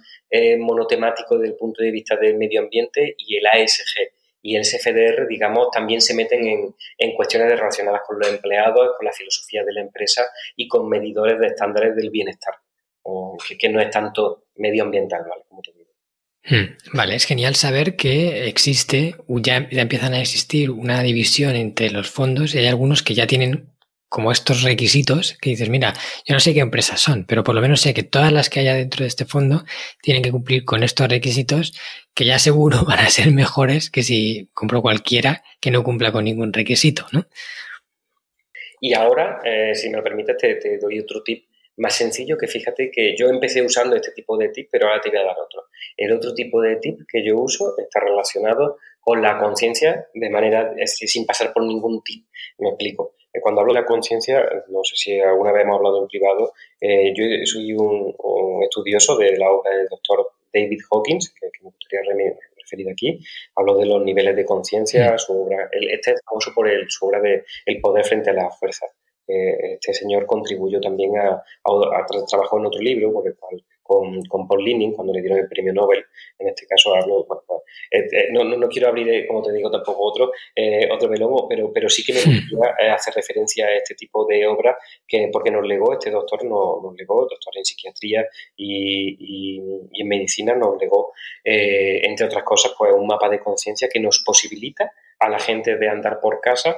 monotemático desde el punto de vista del medio ambiente y el ASG y el SFDR, digamos, también se meten en, en, cuestiones relacionadas con los empleados, con la filosofía de la empresa y con medidores de estándares del bienestar, que, no es tanto medioambiental, ¿vale? Como te digo. Hmm, vale, es genial saber que existe, ya, ya empiezan a existir una división entre los fondos y hay algunos que ya tienen como estos requisitos que dices, mira, yo no sé qué empresas son, pero por lo menos sé que todas las que haya dentro de este fondo tienen que cumplir con estos requisitos que ya seguro van a ser mejores que si compro cualquiera que no cumpla con ningún requisito, ¿no? Y ahora, eh, si me lo permites, te, doy otro tip más sencillo que fíjate que yo empecé usando este tipo de tip, pero ahora te voy a dar otro. El otro tipo de tip que yo uso está relacionado con la conciencia de manera sin pasar por ningún tip. Me explico. Eh, cuando hablo de la conciencia, no sé si alguna vez hemos hablado en privado, eh, yo soy un, estudioso de la obra del doctor David Hawkins, que, me gustaría referir aquí. Hablo de los niveles de conciencia, su obra, este es famoso por el, su obra de El poder frente a la fuerza. Eh, este señor contribuyó también a, a, trabajar en otro libro, por el cual con, con, Paul Linning cuando le dieron el premio Nobel. En este caso hablo, bueno, pues, eh, eh, no, no, quiero abrir, eh, como te digo, tampoco otro, otro melón, pero, pero sí que me gustaría hacer referencia a este tipo de obra que, porque nos legó, este doctor nos, nos legó, doctor en psiquiatría y, y, en medicina, nos legó, entre otras cosas, pues un mapa de conciencia que nos posibilita a la gente de andar por casa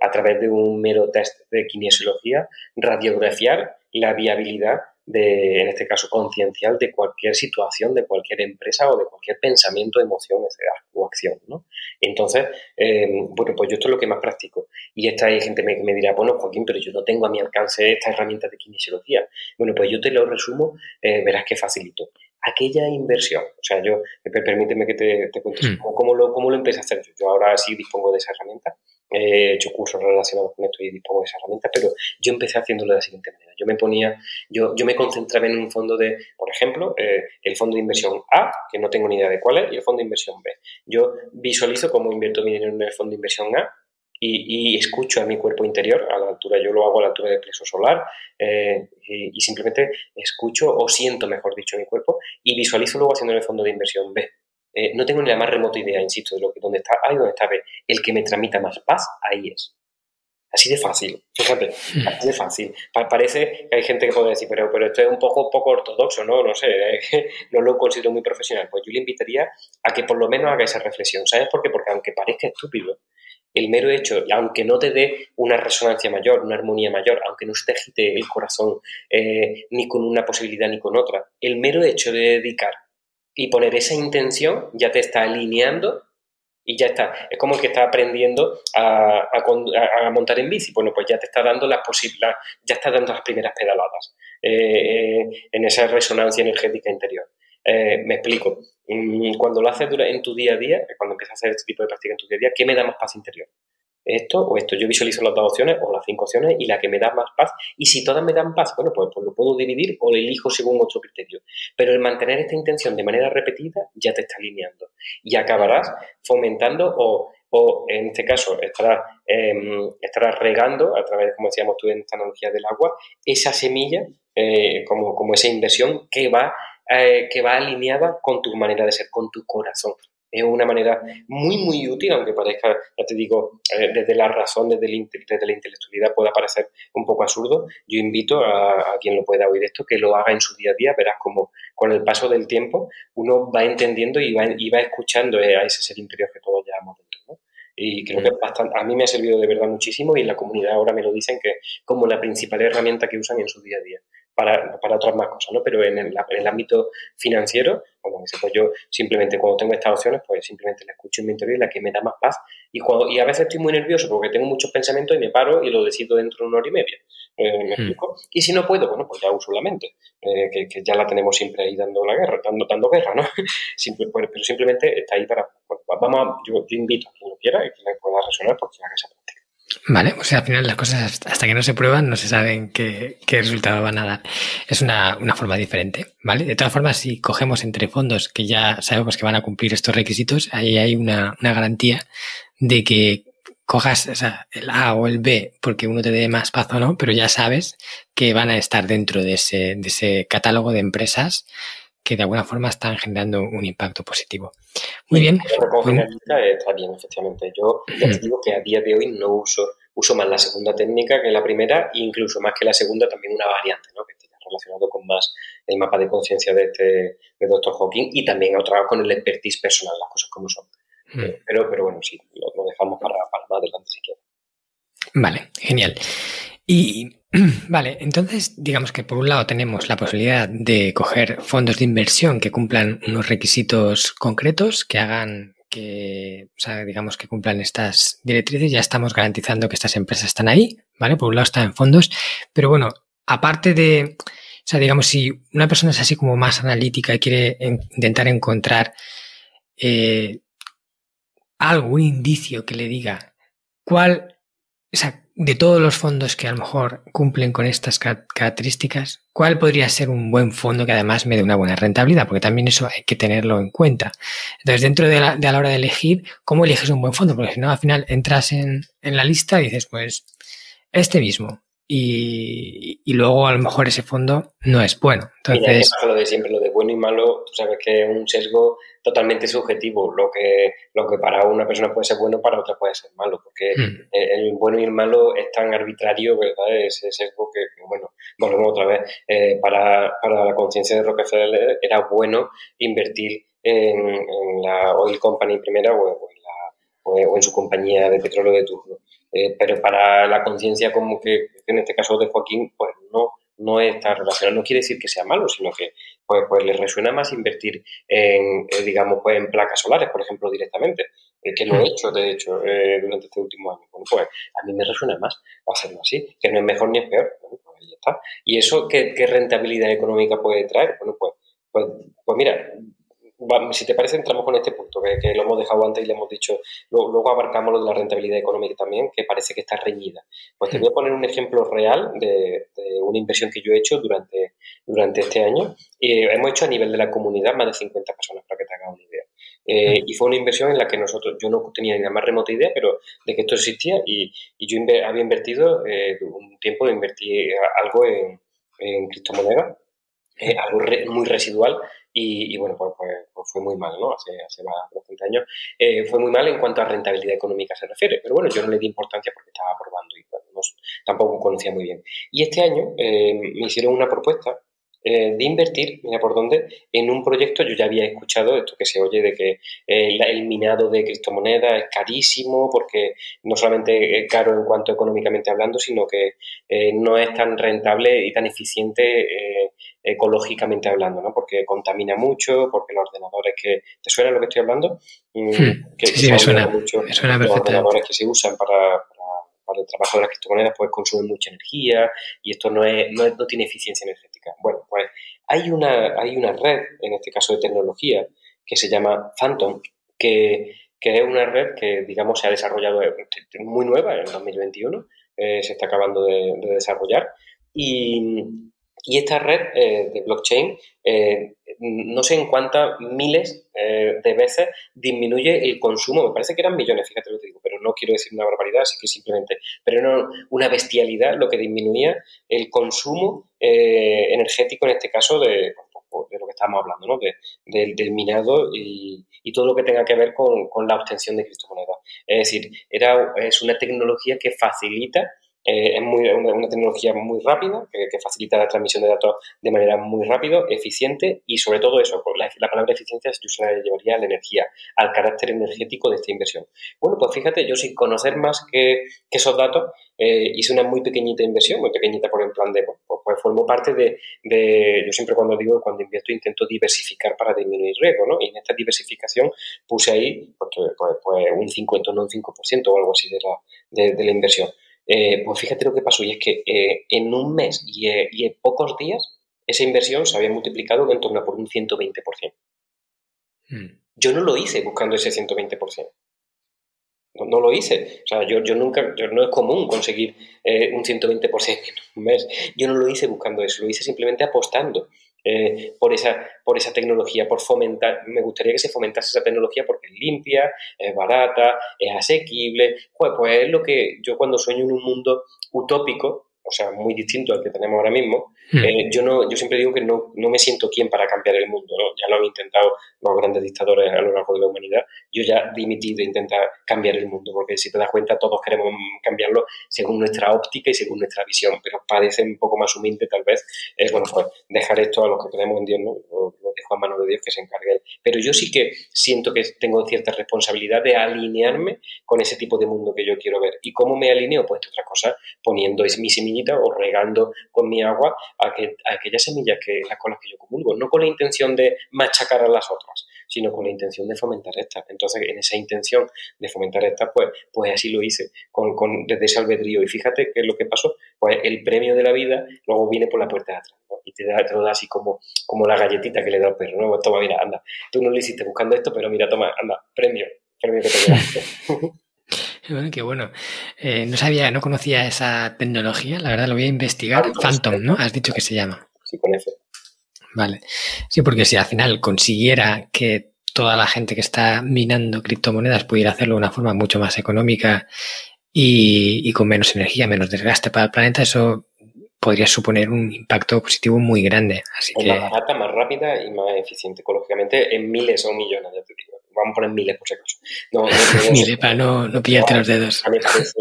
a través de un mero test de kinesiología, radiografiar la viabilidad de, en este caso, conciencial de cualquier situación, de cualquier empresa o de cualquier pensamiento, emoción o acción, ¿no? Entonces, eh, bueno, pues yo esto es lo que más practico. Y esta hay gente que me dirá, bueno, Joaquín, pero yo no tengo a mi alcance esta herramienta de kinesiología. Bueno, pues yo te lo resumo, eh, verás que facilito. Aquella inversión, o sea, yo, permíteme que te, te cuente hmm. cómo, lo, cómo lo empecé a hacer. Yo ahora sí dispongo de esa herramienta he hecho cursos relacionados con esto y dispongo de esa herramienta, pero yo empecé haciéndolo de la siguiente manera. Yo me ponía, yo, yo me concentraba en un fondo de, por ejemplo, eh, el fondo de inversión A, que no tengo ni idea de cuál es, y el fondo de inversión B. Yo visualizo cómo invierto mi dinero en el fondo de inversión A y, escucho a mi cuerpo interior, a la altura, yo lo hago a la altura del plexo solar, eh, y, y, simplemente escucho o siento, mejor dicho, mi cuerpo y visualizo luego haciendo el fondo de inversión B. Eh, no tengo ni la más remota idea, insisto, de lo que, dónde está A y dónde está B. El que me tramita más paz, ahí es. Así de fácil, fíjate, hmm. así de fácil. parece que hay gente que puede decir, pero, pero esto es un poco, poco ortodoxo, ¿no? No sé, no lo considero muy profesional. Pues yo le invitaría a que por lo menos haga esa reflexión. ¿Sabes por qué? Porque aunque parezca estúpido, el mero hecho, aunque no te dé una resonancia mayor, una armonía mayor, aunque no te agite el corazón eh, ni con una posibilidad ni con otra, el mero hecho de dedicar y poner esa intención ya te está alineando y ya está. Es como el que está aprendiendo a, montar en bici. Bueno, pues ya te está dando las posibilidades, ya está dando las primeras pedaladas eh, en esa resonancia energética interior. Eh, me explico. Mm, cuando lo haces en tu día a día, cuando empiezas a hacer este tipo de práctica en tu día a día, ¿qué me da más paz interior? Esto o esto. Yo visualizo las dos opciones o las cinco opciones y la que me da más paz. Y si todas me dan paz, bueno, pues, pues lo puedo dividir o lo elijo según otro criterio. Pero el mantener esta intención de manera repetida ya te está alineando y acabarás fomentando o, o en este caso estarás, em, regando a través, como decíamos tú en esta analogía del agua, esa semilla eh, como, como esa inversión que va, eh, que va alineada con tu manera de ser, con tu corazón es una manera muy, muy útil, aunque parezca, ya te digo, eh, desde la razón, desde, desde, la intelectualidad pueda parecer un poco absurdo. Yo invito a, quien lo pueda oír esto que lo haga en su día a día. Verás como con el paso del tiempo uno va entendiendo y va, y va escuchando a ese ser interior que todos llevamos dentro. ¿no? Y creo que bastante, a mí me ha servido de verdad muchísimo y en la comunidad ahora me lo dicen que como la principal herramienta que usan en su día a día para, para otras más cosas, ¿no? Pero en el, en el ámbito financiero, bueno, pues yo simplemente cuando tengo estas opciones, pues simplemente la escucho en mi interior y la que me da más paz. Y, cuando, y a veces estoy muy nervioso porque tengo muchos pensamientos y me paro y lo decido dentro de una hora y media. Eh, ¿Me hmm. explico? Y si no puedo, bueno, pues ya uso la mente, eh, que, que, ya la tenemos siempre ahí dando la guerra, dando, dando guerra, ¿no? Pues, pero simplemente está ahí para, vamos a, yo, invito a quien lo quiera y que le pueda resonar porque haga esa práctica. Vale, o sea, al final las cosas hasta que no se prueban no se saben qué, resultado van a dar. Es una, forma diferente, ¿vale? De todas formas, si cogemos entre fondos que ya sabemos que van a cumplir estos requisitos, ahí hay una, garantía de que cojas el A o el B porque uno te dé más paz o no, pero ya sabes que van a estar dentro de ese, de ese catálogo de empresas que de alguna forma están generando un impacto positivo. Muy bien. está bien, efectivamente. Yo ya te digo que a día de hoy no uso, uso más la segunda técnica que la primera, incluso más que la segunda, también una variante, ¿no? que está relacionado con más el mapa de conciencia de este de Dr. Hawking y también otra con el expertise personal, las cosas como son. Eh, pero, pero bueno, sí, lo, dejamos para, para más adelante si quieres. Vale, genial. Y vale, entonces digamos que por un lado tenemos la posibilidad de coger fondos de inversión que cumplan unos requisitos concretos, que hagan que, o sea, digamos que cumplan estas directrices, ya estamos garantizando que estas empresas están ahí, ¿vale? Por un lado están en fondos, pero bueno, aparte de, o sea, digamos, si una persona es así como más analítica y quiere intentar encontrar eh, algún indicio que le diga cuál, o sea, de todos los fondos que a lo mejor cumplen con estas características, ¿cuál podría ser un buen fondo que además me dé una buena rentabilidad? Porque también eso hay que tenerlo en cuenta. Entonces, dentro de la, de la hora de elegir, ¿cómo eliges un buen fondo? Porque si no, al final entras en, en la lista y dices, pues, este mismo. Y, y, luego a lo mejor ese fondo no es bueno. Entonces, lo de siempre, lo de bueno y malo, tú sabes que es un sesgo totalmente subjetivo. Lo que, lo que para una persona puede ser bueno, para otra puede ser malo, porque hmm. el bueno y el malo es tan arbitrario, ¿verdad? Ese sesgo que, bueno, volvemos otra vez. Eh, para, para la conciencia de Rockefeller era bueno invertir en, en, la oil company primera o, en la, o en su compañía de petróleo de turno. Eh, pero para la conciencia como que en este caso de Joaquín, pues no, no está relacionado. No quiere decir que sea malo, sino que pues, pues le resuena más invertir en, eh, digamos, pues en placas solares, por ejemplo, directamente, eh, que lo he hecho, de hecho, eh, durante este último año. Bueno, pues a mí me resuena más hacerlo así, que no es mejor ni es peor. Bueno, pues ahí está. ¿Y eso qué, qué rentabilidad económica puede traer? Bueno, pues, pues, pues mira, si te parece, entramos con este punto, que, lo hemos dejado antes y le hemos dicho, luego, abarcamos lo de la rentabilidad económica también, que parece que está reñida. Pues te voy a poner un ejemplo real de, una inversión que yo he hecho durante, durante este año. y hemos hecho a nivel de la comunidad más de 50 personas, para que te hagas una idea. Eh, y fue una inversión en la que nosotros, yo no tenía ni la más remota idea, pero de que esto existía y, yo había invertido eh, un tiempo, invertí algo en, en criptomonedas, eh, algo muy residual, y, bueno, pues, pues, pues, fue muy mal, ¿no? Hace, hace bastante años. Eh, fue muy mal en cuanto a rentabilidad económica se refiere, pero bueno, yo no le di importancia porque estaba probando y tampoco conocía muy bien. Y este año eh, me hicieron una propuesta eh, de invertir, mira por dónde, en un proyecto, yo ya había escuchado esto que se oye de que eh, el minado de criptomonedas es carísimo, porque no solamente es caro en cuanto económicamente hablando, sino que eh, no es tan rentable y tan eficiente ecológicamente hablando, ¿no? Porque contamina mucho, porque los ordenadores que... ¿Te suena lo que estoy hablando? Mm, hmm. que, sí, me suena, mucho, me suena Los ordenadores que se usan para para el trabajo de las criptomonedas pues consumen mucha energía y esto no, es, no, no, tiene eficiencia energética. Bueno, pues hay una, hay una red, en este caso de tecnología, que se llama Phantom, que, que es una red que, digamos, se ha desarrollado muy nueva en 2021, eh, se está acabando de, de desarrollar. Y y esta red eh, de blockchain, eh, no sé en cuántas miles eh, de veces disminuye el consumo. Me parece que eran millones, fíjate lo que digo, pero no quiero decir una barbaridad, así que simplemente, pero no una bestialidad lo que disminuía el consumo energético, en este caso, de, de lo que estamos hablando, ¿no? De, del minado y, y, todo lo que tenga que ver con, con la obtención de criptomonedas. Es decir, era, es una tecnología que facilita eh, es muy, una, tecnología muy rápida que, facilita la transmisión de datos de manera muy rápida, eficiente y sobre todo eso, la, la palabra eficiencia yo la llevaría a la energía, al carácter energético de esta inversión. Bueno, pues fíjate, yo sin conocer más que, esos datos eh, hice una muy pequeñita inversión, muy pequeñita por el plan de, pues, pues, pues formo parte de, de, yo siempre cuando digo, cuando invierto intento diversificar para disminuir riesgo, ¿no? Y en esta diversificación puse ahí pues, pues, pues un 50, no un 5% o algo así de la, de la inversión. Eh, pues fíjate lo que pasó, y es que eh, en un mes eh, y, en pocos días esa inversión se había multiplicado en torno a por un 120%. Hmm. Yo no lo hice buscando ese 120%. No, no, lo hice. O sea, yo, yo nunca, yo, no es común conseguir un 120% en un mes. Yo no lo hice buscando eso, lo hice simplemente apostando. Eh, por, esa, por esa tecnología, por fomentar, me gustaría que se fomentase esa tecnología porque es limpia, es barata, es asequible, pues, pues es lo que yo cuando sueño en un mundo utópico, o sea, muy distinto al que tenemos ahora mismo, hmm. eh, yo, no, yo siempre digo que no, no me siento quien para cambiar el mundo, ¿no? ya lo han intentado los grandes dictadores a lo largo de la humanidad, yo ya dimití de intentar cambiar el mundo, porque si te das cuenta todos queremos cambiarlo según nuestra óptica y según nuestra visión, pero parece un poco más humilde tal vez, eh, bueno, pues dejar esto a los que creemos en Dios, ¿no? lo, dejo a mano de Dios que se encargue él. Pero yo sí que siento que tengo cierta responsabilidad de alinearme con ese tipo de mundo que yo quiero ver. ¿Y cómo me alineo? Pues otra cosa, poniendo mi semillita o regando con mi agua a, que, a aquellas semillas que las con las que yo comulgo, no con la intención de machacar a las otras, sino con la intención de fomentar estas. Entonces, en esa intención de fomentar estas, pues, pues así lo hice, con, con, desde ese albedrío. Y fíjate qué es lo que pasó, pues el premio de la vida luego viene por la puerta de atrás, y te, da, te, lo da así como, como la galletita que le da al perro, ¿no? Pues toma, mira, anda, tú no lo hiciste buscando esto, pero mira, toma, anda, premio, premio que te llevaste. Bueno, qué bueno. Eh, no sabía, no conocía esa tecnología, la verdad lo voy a investigar. Phantom, ¿no? Has dicho que se llama. Sí, con F. Vale. Sí, porque si al final consiguiera que toda la gente que está minando criptomonedas pudiera hacerlo de una forma mucho más económica y, con menos energía, menos desgaste para el planeta, eso podría suponer un impacto positivo muy grande. Así que... Más barata, más rápida y más eficiente ecológicamente en miles o millones, ya te digo. Vamos a poner miles por si acaso. No, miles, para no, no pillarte los dedos. me parece,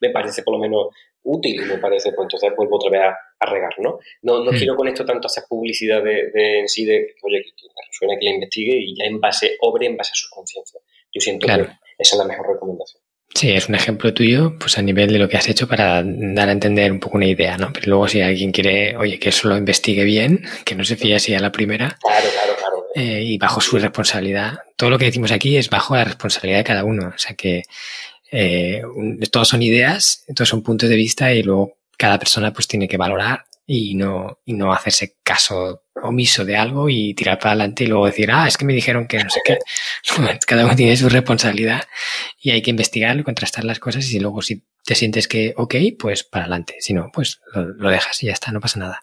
me parece por lo menos útil, me parece, pues entonces vuelvo otra vez a, regar, ¿no? No, no mm. quiero con esto tanto hacer publicidad de, de en sí, de oye, que, que suena que la investigue y ya en base, obre en base a su conciencia. Yo siento que esa es la mejor recomendación. Sí, es un ejemplo tuyo, pues a nivel de lo que has hecho para dar a entender un poco una idea, ¿no? Pero luego si alguien quiere, oye, que eso lo investigue bien, que no se fíe así a la primera. Claro, claro, claro. Eh, y bajo su responsabilidad. Todo lo que decimos aquí es bajo la responsabilidad de cada uno. O sea que eh, todos son ideas, todos son puntos de vista y luego cada persona pues tiene que valorar y no, y no hacerse caso omiso de algo y tirar para adelante y luego decir, ah, es que me dijeron que no sé qué. Cada uno tiene su responsabilidad y hay que investigarlo, contrastar las cosas y luego si te sientes que ok, pues para adelante. Si no, pues lo, lo dejas y ya está, no pasa nada.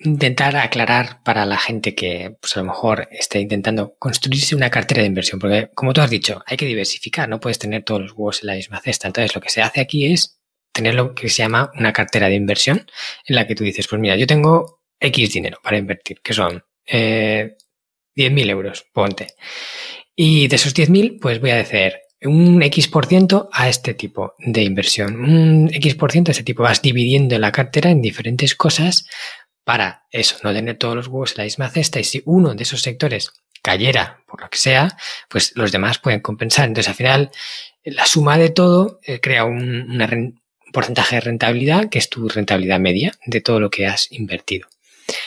intentar aclarar para la gente que pues a lo mejor esté intentando construirse una cartera de inversión, porque como tú has dicho, hay que diversificar, no puedes tener todos los huevos en la misma cesta. Entonces, lo que se hace aquí es tener lo que se llama una cartera de inversión, en la que tú dices, pues mira, yo tengo X dinero para invertir, que son eh, 10.000 euros, ponte. Y de esos 10.000, pues voy a hacer un X% a este tipo de inversión. Un X% a este tipo. Vas dividiendo la cartera en diferentes cosas para eso, no tener todos los huevos en la misma cesta. Y si uno de esos sectores cayera, por lo que sea, pues los demás pueden compensar. Entonces, al final, la suma de todo eh, crea un, un porcentaje de rentabilidad que es tu rentabilidad media de todo lo que has invertido.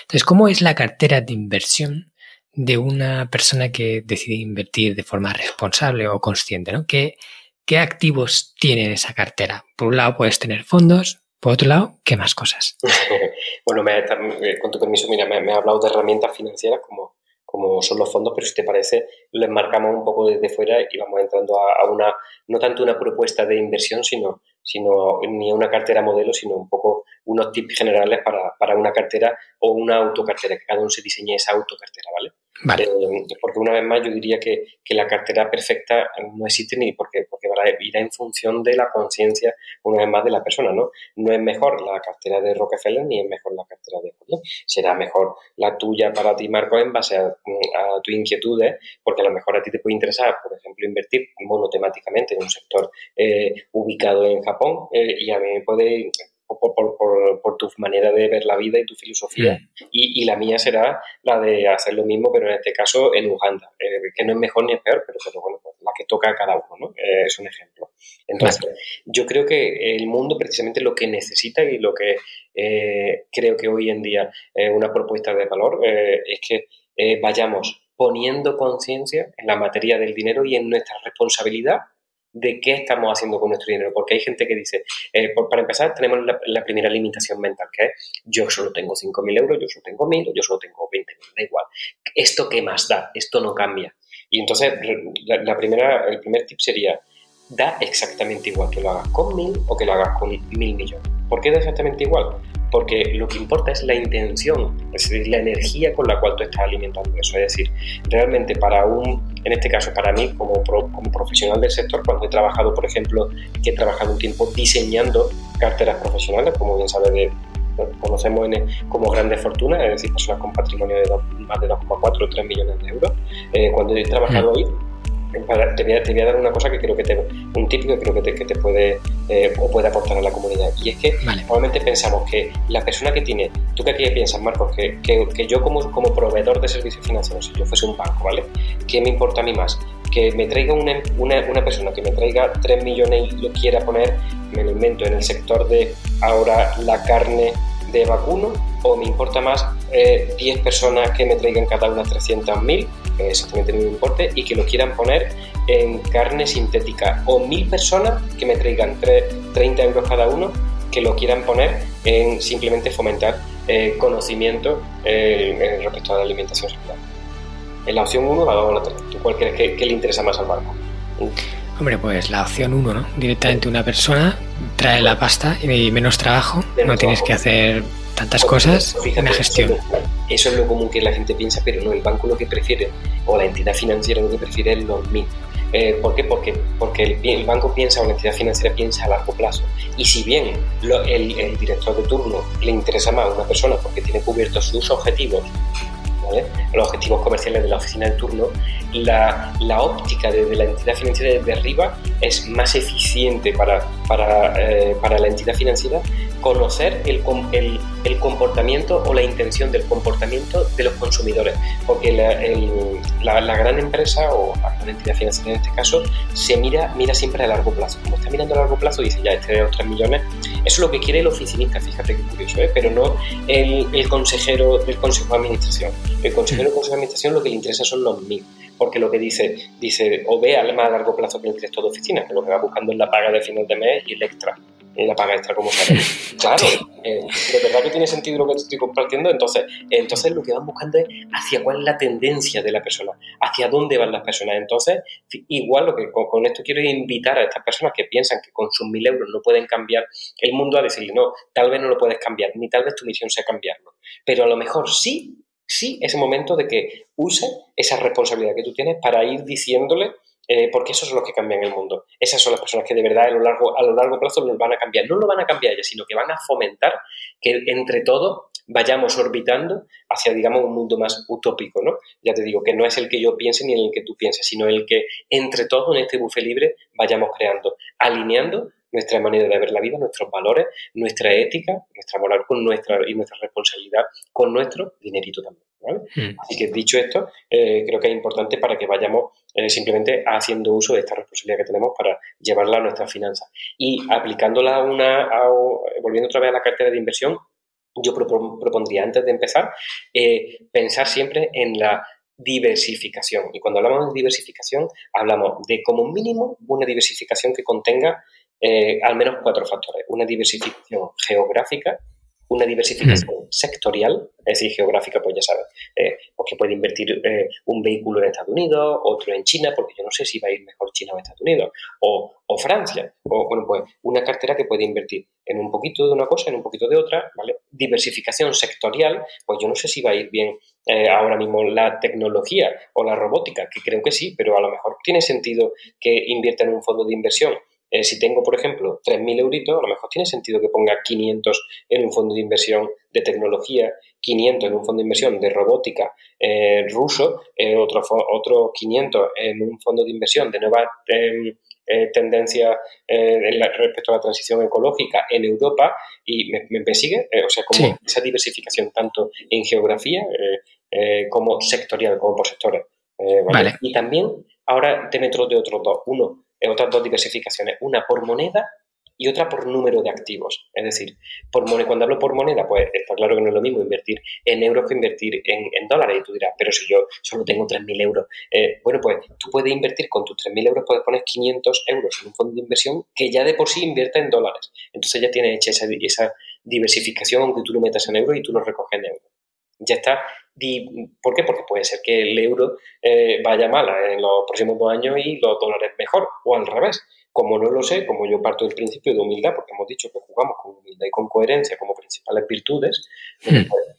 Entonces, ¿cómo es la cartera de inversión de una persona que decide invertir de forma responsable o consciente, ¿no? ¿Qué, qué activos tiene en esa cartera? Por un lado puedes tener fondos, por otro lado, ¿qué más cosas? bueno, me, eh, con tu permiso, mira, me, me ha hablado de herramientas financieras como, como son los fondos, pero si te parece, lo enmarcamos un poco desde fuera y vamos entrando a, a una, no tanto una propuesta de inversión, sino sino ni una cartera modelo, sino un poco unos tips generales para, para una cartera o una autocartera, que cada uno se diseñe esa autocartera, ¿vale? Vale. Eh, porque una vez más yo diría que, que, la cartera perfecta no existe ni porque, porque irá en función de la conciencia, una vez más, de la persona, ¿no? No es mejor la cartera de Rockefeller ni es mejor la cartera de Ford. Será mejor la tuya para ti, Marco, en base a, a tus inquietudes, porque a lo mejor a ti te puede interesar, por ejemplo, invertir monotemáticamente en un sector eh, ubicado en Japón eh, y a mí me puede por, por, por, tu manera de ver la vida y tu filosofía. Mm. Y, y, la mía será la de hacer lo mismo, pero en este caso en Uganda, eh, que no es mejor ni es peor, pero, pero bueno, pues la que toca a cada uno, ¿no? Eh, es un ejemplo. Entonces, vale. yo creo que el mundo precisamente lo que necesita y lo que eh, creo que hoy en día es una propuesta de valor es que vayamos poniendo conciencia en la materia del dinero y en nuestra responsabilidad de qué estamos haciendo con nuestro dinero, porque hay gente que dice, eh, para empezar, tenemos la, primera limitación mental, que es yo solo tengo 5.000 euros, yo solo tengo 1.000, yo solo tengo 20.000, da igual. ¿Esto qué más da? Esto no cambia. Y entonces, la primera, el primer tip sería, da exactamente igual que lo hagas con 1.000 o que lo hagas con 1.000 millones. ¿Por qué da exactamente igual? Porque lo que importa es la intención, es decir, la energía con la cual tú estás alimentando eso. Es decir, realmente para un, en este caso para mí como, pro, como profesional del sector, cuando he trabajado, por ejemplo, que he trabajado un tiempo diseñando carteras profesionales, como bien sabes, de, conocemos en, como grandes fortunas, es decir, personas con patrimonio de dos, más de 2,4 o 3 millones de euros. Eh, cuando he trabajado ahí, te voy, a, te voy, a, dar una cosa que creo que te, un tip que creo que te, que te puede eh, o puede aportar a la comunidad. Y es que vale. normalmente pensamos que la persona que tiene, tú qué piensas, Marcos, que, que, que, yo como, como proveedor de servicios financieros, si yo fuese un banco, ¿vale? ¿Qué me importa a mí más? Que me traiga una, una, una persona que me traiga 3 millones y lo quiera poner, me lo invento, en el sector de ahora la carne de vacuno o me importa más eh, 10 personas que me traigan cada una 300.000 que es exactamente el mismo importe, y que lo quieran poner en carne sintética, o mil personas que me traigan 30 euros cada uno, que lo quieran poner en simplemente fomentar eh, conocimiento eh, respecto a la alimentación saludable. En la opción 1, la 2 o la 3. ¿Tú cuál crees que, que, le interesa más al barco? Hombre, pues la opción 1, ¿no? Directamente una persona trae la pasta y menos trabajo, no tienes que hacer tantas cosas en la gestión. Eso es lo común que la gente piensa, pero no, el banco lo que prefiere, o la entidad financiera lo que prefiere es los mil. Eh, ¿Por qué? Porque, porque el, el, banco piensa o la entidad financiera piensa a largo plazo. Y si bien lo, el, el, director de turno le interesa más a una persona porque tiene cubiertos sus objetivos, ¿vale? los objetivos comerciales de la oficina de turno, la, la óptica desde la entidad financiera desde arriba es más eficiente para, para, eh, para la entidad financiera conocer el, el, comportamiento o la intención del comportamiento de los consumidores, porque la, gran empresa o la gran entidad financiera en este caso se mira, mira siempre a largo plazo. Como está mirando a largo plazo, dice ya, este de los 3 millones, eso es lo que quiere el oficinista, fíjate qué curioso, ¿eh? pero no el, consejero del Consejo de Administración. El consejero del Consejo de Administración lo que le interesa son los mil porque lo que dice, dice o ve al más a largo plazo que el director de oficina, que lo que va buscando es la paga de final de mes y el extra la paga extra como sale. Claro, eh, de verdad que tiene sentido lo que te estoy compartiendo. Entonces, entonces lo que van buscando es hacia cuál es la tendencia de la persona, hacia dónde van las personas. Entonces, igual lo que con, esto quiero invitar a estas personas que piensan que con sus mil euros no pueden cambiar el mundo a decirle, no, tal vez no lo puedes cambiar, ni tal vez tu misión sea cambiarlo. Pero a lo mejor sí, sí es momento de que use esa responsabilidad que tú tienes para ir diciéndole eh, porque esos son los que cambian el mundo. Esas son las personas que de verdad a lo largo, a lo largo plazo lo van a cambiar. No lo van a cambiar ellas, sino que van a fomentar que entre todos vayamos orbitando hacia, digamos, un mundo más utópico, ¿no? Ya te digo, que no es el que yo piense ni el que tú pienses, sino el que entre todos en este buffet libre vayamos creando, alineando nuestra manera de ver la vida, nuestros valores, nuestra ética, nuestra moral con nuestra, y nuestra responsabilidad con nuestro dinerito también. Hmm. Así que dicho esto, eh, creo que es importante para que vayamos eh, simplemente haciendo uso de esta responsabilidad que tenemos para llevarla a nuestras finanzas. Y aplicándola a una, volviendo otra vez a la cartera de inversión, yo propondría antes de empezar eh, pensar siempre en la diversificación. Y cuando hablamos de diversificación, hablamos de como mínimo una diversificación que contenga eh, al menos cuatro factores. Una diversificación geográfica, una diversificación sectorial, es decir, geográfica, pues ya sabes, eh, porque puede invertir eh, un vehículo en Estados Unidos, otro en China, porque yo no sé si va a ir mejor China o Estados Unidos, o, o, Francia, o bueno, pues una cartera que puede invertir en un poquito de una cosa, en un poquito de otra, ¿vale? Diversificación sectorial, pues yo no sé si va a ir bien ahora mismo la tecnología o la robótica, que creo que sí, pero a lo mejor tiene sentido que invierta en un fondo de inversión eh, si tengo, por ejemplo, 3.000 euritos, a lo mejor tiene sentido que ponga 500 en un fondo de inversión de tecnología, 500 en un fondo de inversión de robótica eh, ruso, eh, otros otro 500 en un fondo de inversión de nuevas em, tendencias respecto a la transición ecológica en Europa y me, sigue, o sea, como esa diversificación tanto en geografía como sectorial, como por sectores. ¿vale? Y también ahora te meto de otros dos. Uno, otras dos diversificaciones, una por moneda y otra por número de activos. Es decir, por cuando hablo por moneda, pues está claro que no es lo mismo invertir en euros que invertir en, dólares. Y tú dirás, pero si yo solo tengo 3.000 euros. Eh, bueno, pues tú puedes invertir con tus 3.000 euros, puedes poner 500 euros en un fondo de inversión que ya de por sí invierta en dólares. Entonces ya tienes hecha esa, esa diversificación, aunque tú lo metas en euros y tú lo recoges en euros. Ya está ¿Por qué? Porque puede ser que el euro eh, vaya mal en los próximos dos años y los dólares mejor, o al revés. Como no lo sé, como yo parto del principio de humildad, porque hemos dicho que jugamos con humildad y con coherencia como principales virtudes, hmm. pues,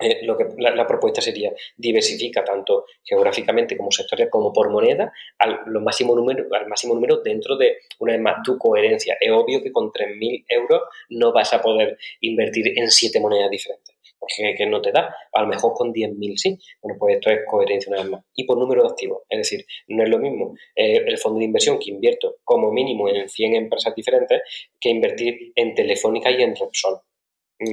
eh, lo que, la, propuesta sería diversifica tanto geográficamente como sectorial como por moneda al, máximo número, al máximo número dentro de, una vez más, tu coherencia. Es obvio que con 3.000 euros no vas a poder invertir en siete monedas diferentes que, no te da. A lo mejor con 10.000 sí. Bueno, pues esto es coherencia una vez más. Y por número de activos. Es decir, no es lo mismo eh, el fondo de inversión que invierto como mínimo en 100 empresas diferentes que invertir en Telefónica y en Repsol.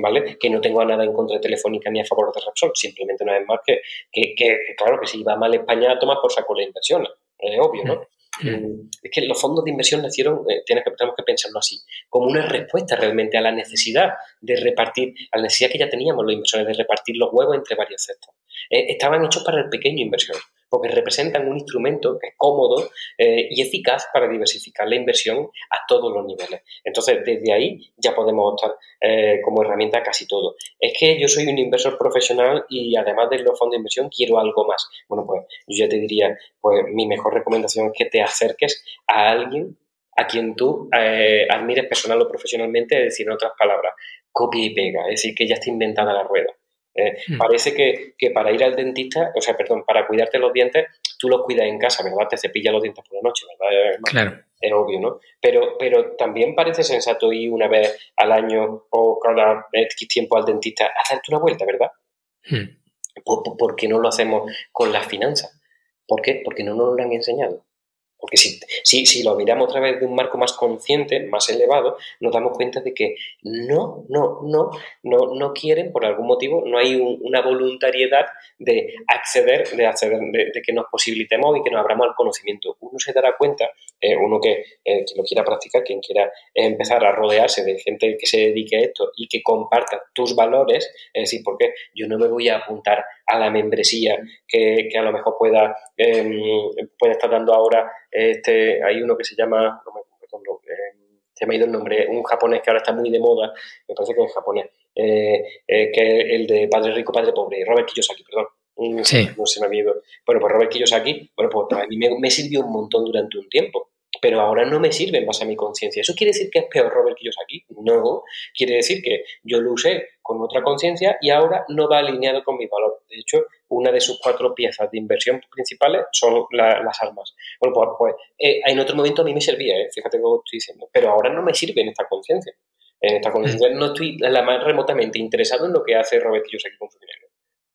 ¿Vale? Que no tengo nada en contra de Telefónica ni a favor de Repsol. Simplemente una vez más que, que, que claro, que si va mal España, toma por saco la inversión. Es obvio, ¿no? Mm, es que los fondos de inversión nacieron, eh, tenemos que pensarlo así, como una respuesta realmente a la necesidad de repartir, a la necesidad que ya teníamos los inversores de repartir los huevos entre varios sectores. Eh, estaban hechos para el pequeño inversor porque representan un instrumento que es cómodo eh, y eficaz para diversificar la inversión a todos los niveles. Entonces, desde ahí ya podemos optar eh, como herramienta casi todo. Es que yo soy un inversor profesional y además de los fondos de inversión quiero algo más. Bueno, pues yo ya te diría, pues mi mejor recomendación es que te acerques a alguien a quien tú eh, admires personal o profesionalmente, es decir, en otras palabras, copia y pega, es decir, que ya está inventada la rueda. Eh, hmm. Parece que, para ir al dentista, o sea, perdón, para cuidarte los dientes, tú los cuidas en casa, ¿verdad? Te cepillas los dientes por la noche, ¿verdad? Claro. Es obvio, ¿no? Pero, pero también parece sensato ir una vez al año o cada X tiempo al dentista a hacerte una vuelta, ¿verdad? Hmm. ¿Por, qué no lo hacemos con las finanzas? ¿Por qué? Porque no nos lo han enseñado. Porque si, si, si, lo miramos a través de un marco más consciente, más elevado, nos damos cuenta de que no, no, no, no, no quieren, por algún motivo, no hay una voluntariedad de acceder, de acceder, de, que nos posibilitemos y que nos abramos al conocimiento. Uno se dará cuenta, eh, uno que, eh, que, lo quiera practicar, quien quiera empezar a rodearse de gente que se dedique a esto y que comparta tus valores, es decir, porque yo no me voy a apuntar a la membresía que, que a lo mejor pueda, eh, pueda estar dando ahora este, hay uno que se llama, no me acuerdo, eh, se me ha ido el nombre, un japonés que ahora está muy de moda, me parece que es japonés, eh, eh, que es el de Padre Rico, Padre Pobre, Robert Kiyosaki, perdón. Sí. No se me ha ido. Bueno, pues Robert Kiyosaki, bueno, pues a mí me, me sirvió un montón durante un tiempo pero ahora no me sirve en base a mi conciencia. ¿Eso quiere decir que es peor Robert Kiyosaki? No, quiere decir que yo lo usé con otra conciencia y ahora no va alineado con mi valor. De hecho, una de sus cuatro piezas de inversión principales son las armas. Bueno, pues, pues eh, en otro momento a mí me servía, ¿eh? fíjate lo que estoy diciendo, pero ahora no me sirve en esta conciencia. En esta conciencia no estoy la más remotamente interesado en lo que hace Robert Kiyosaki con su dinero.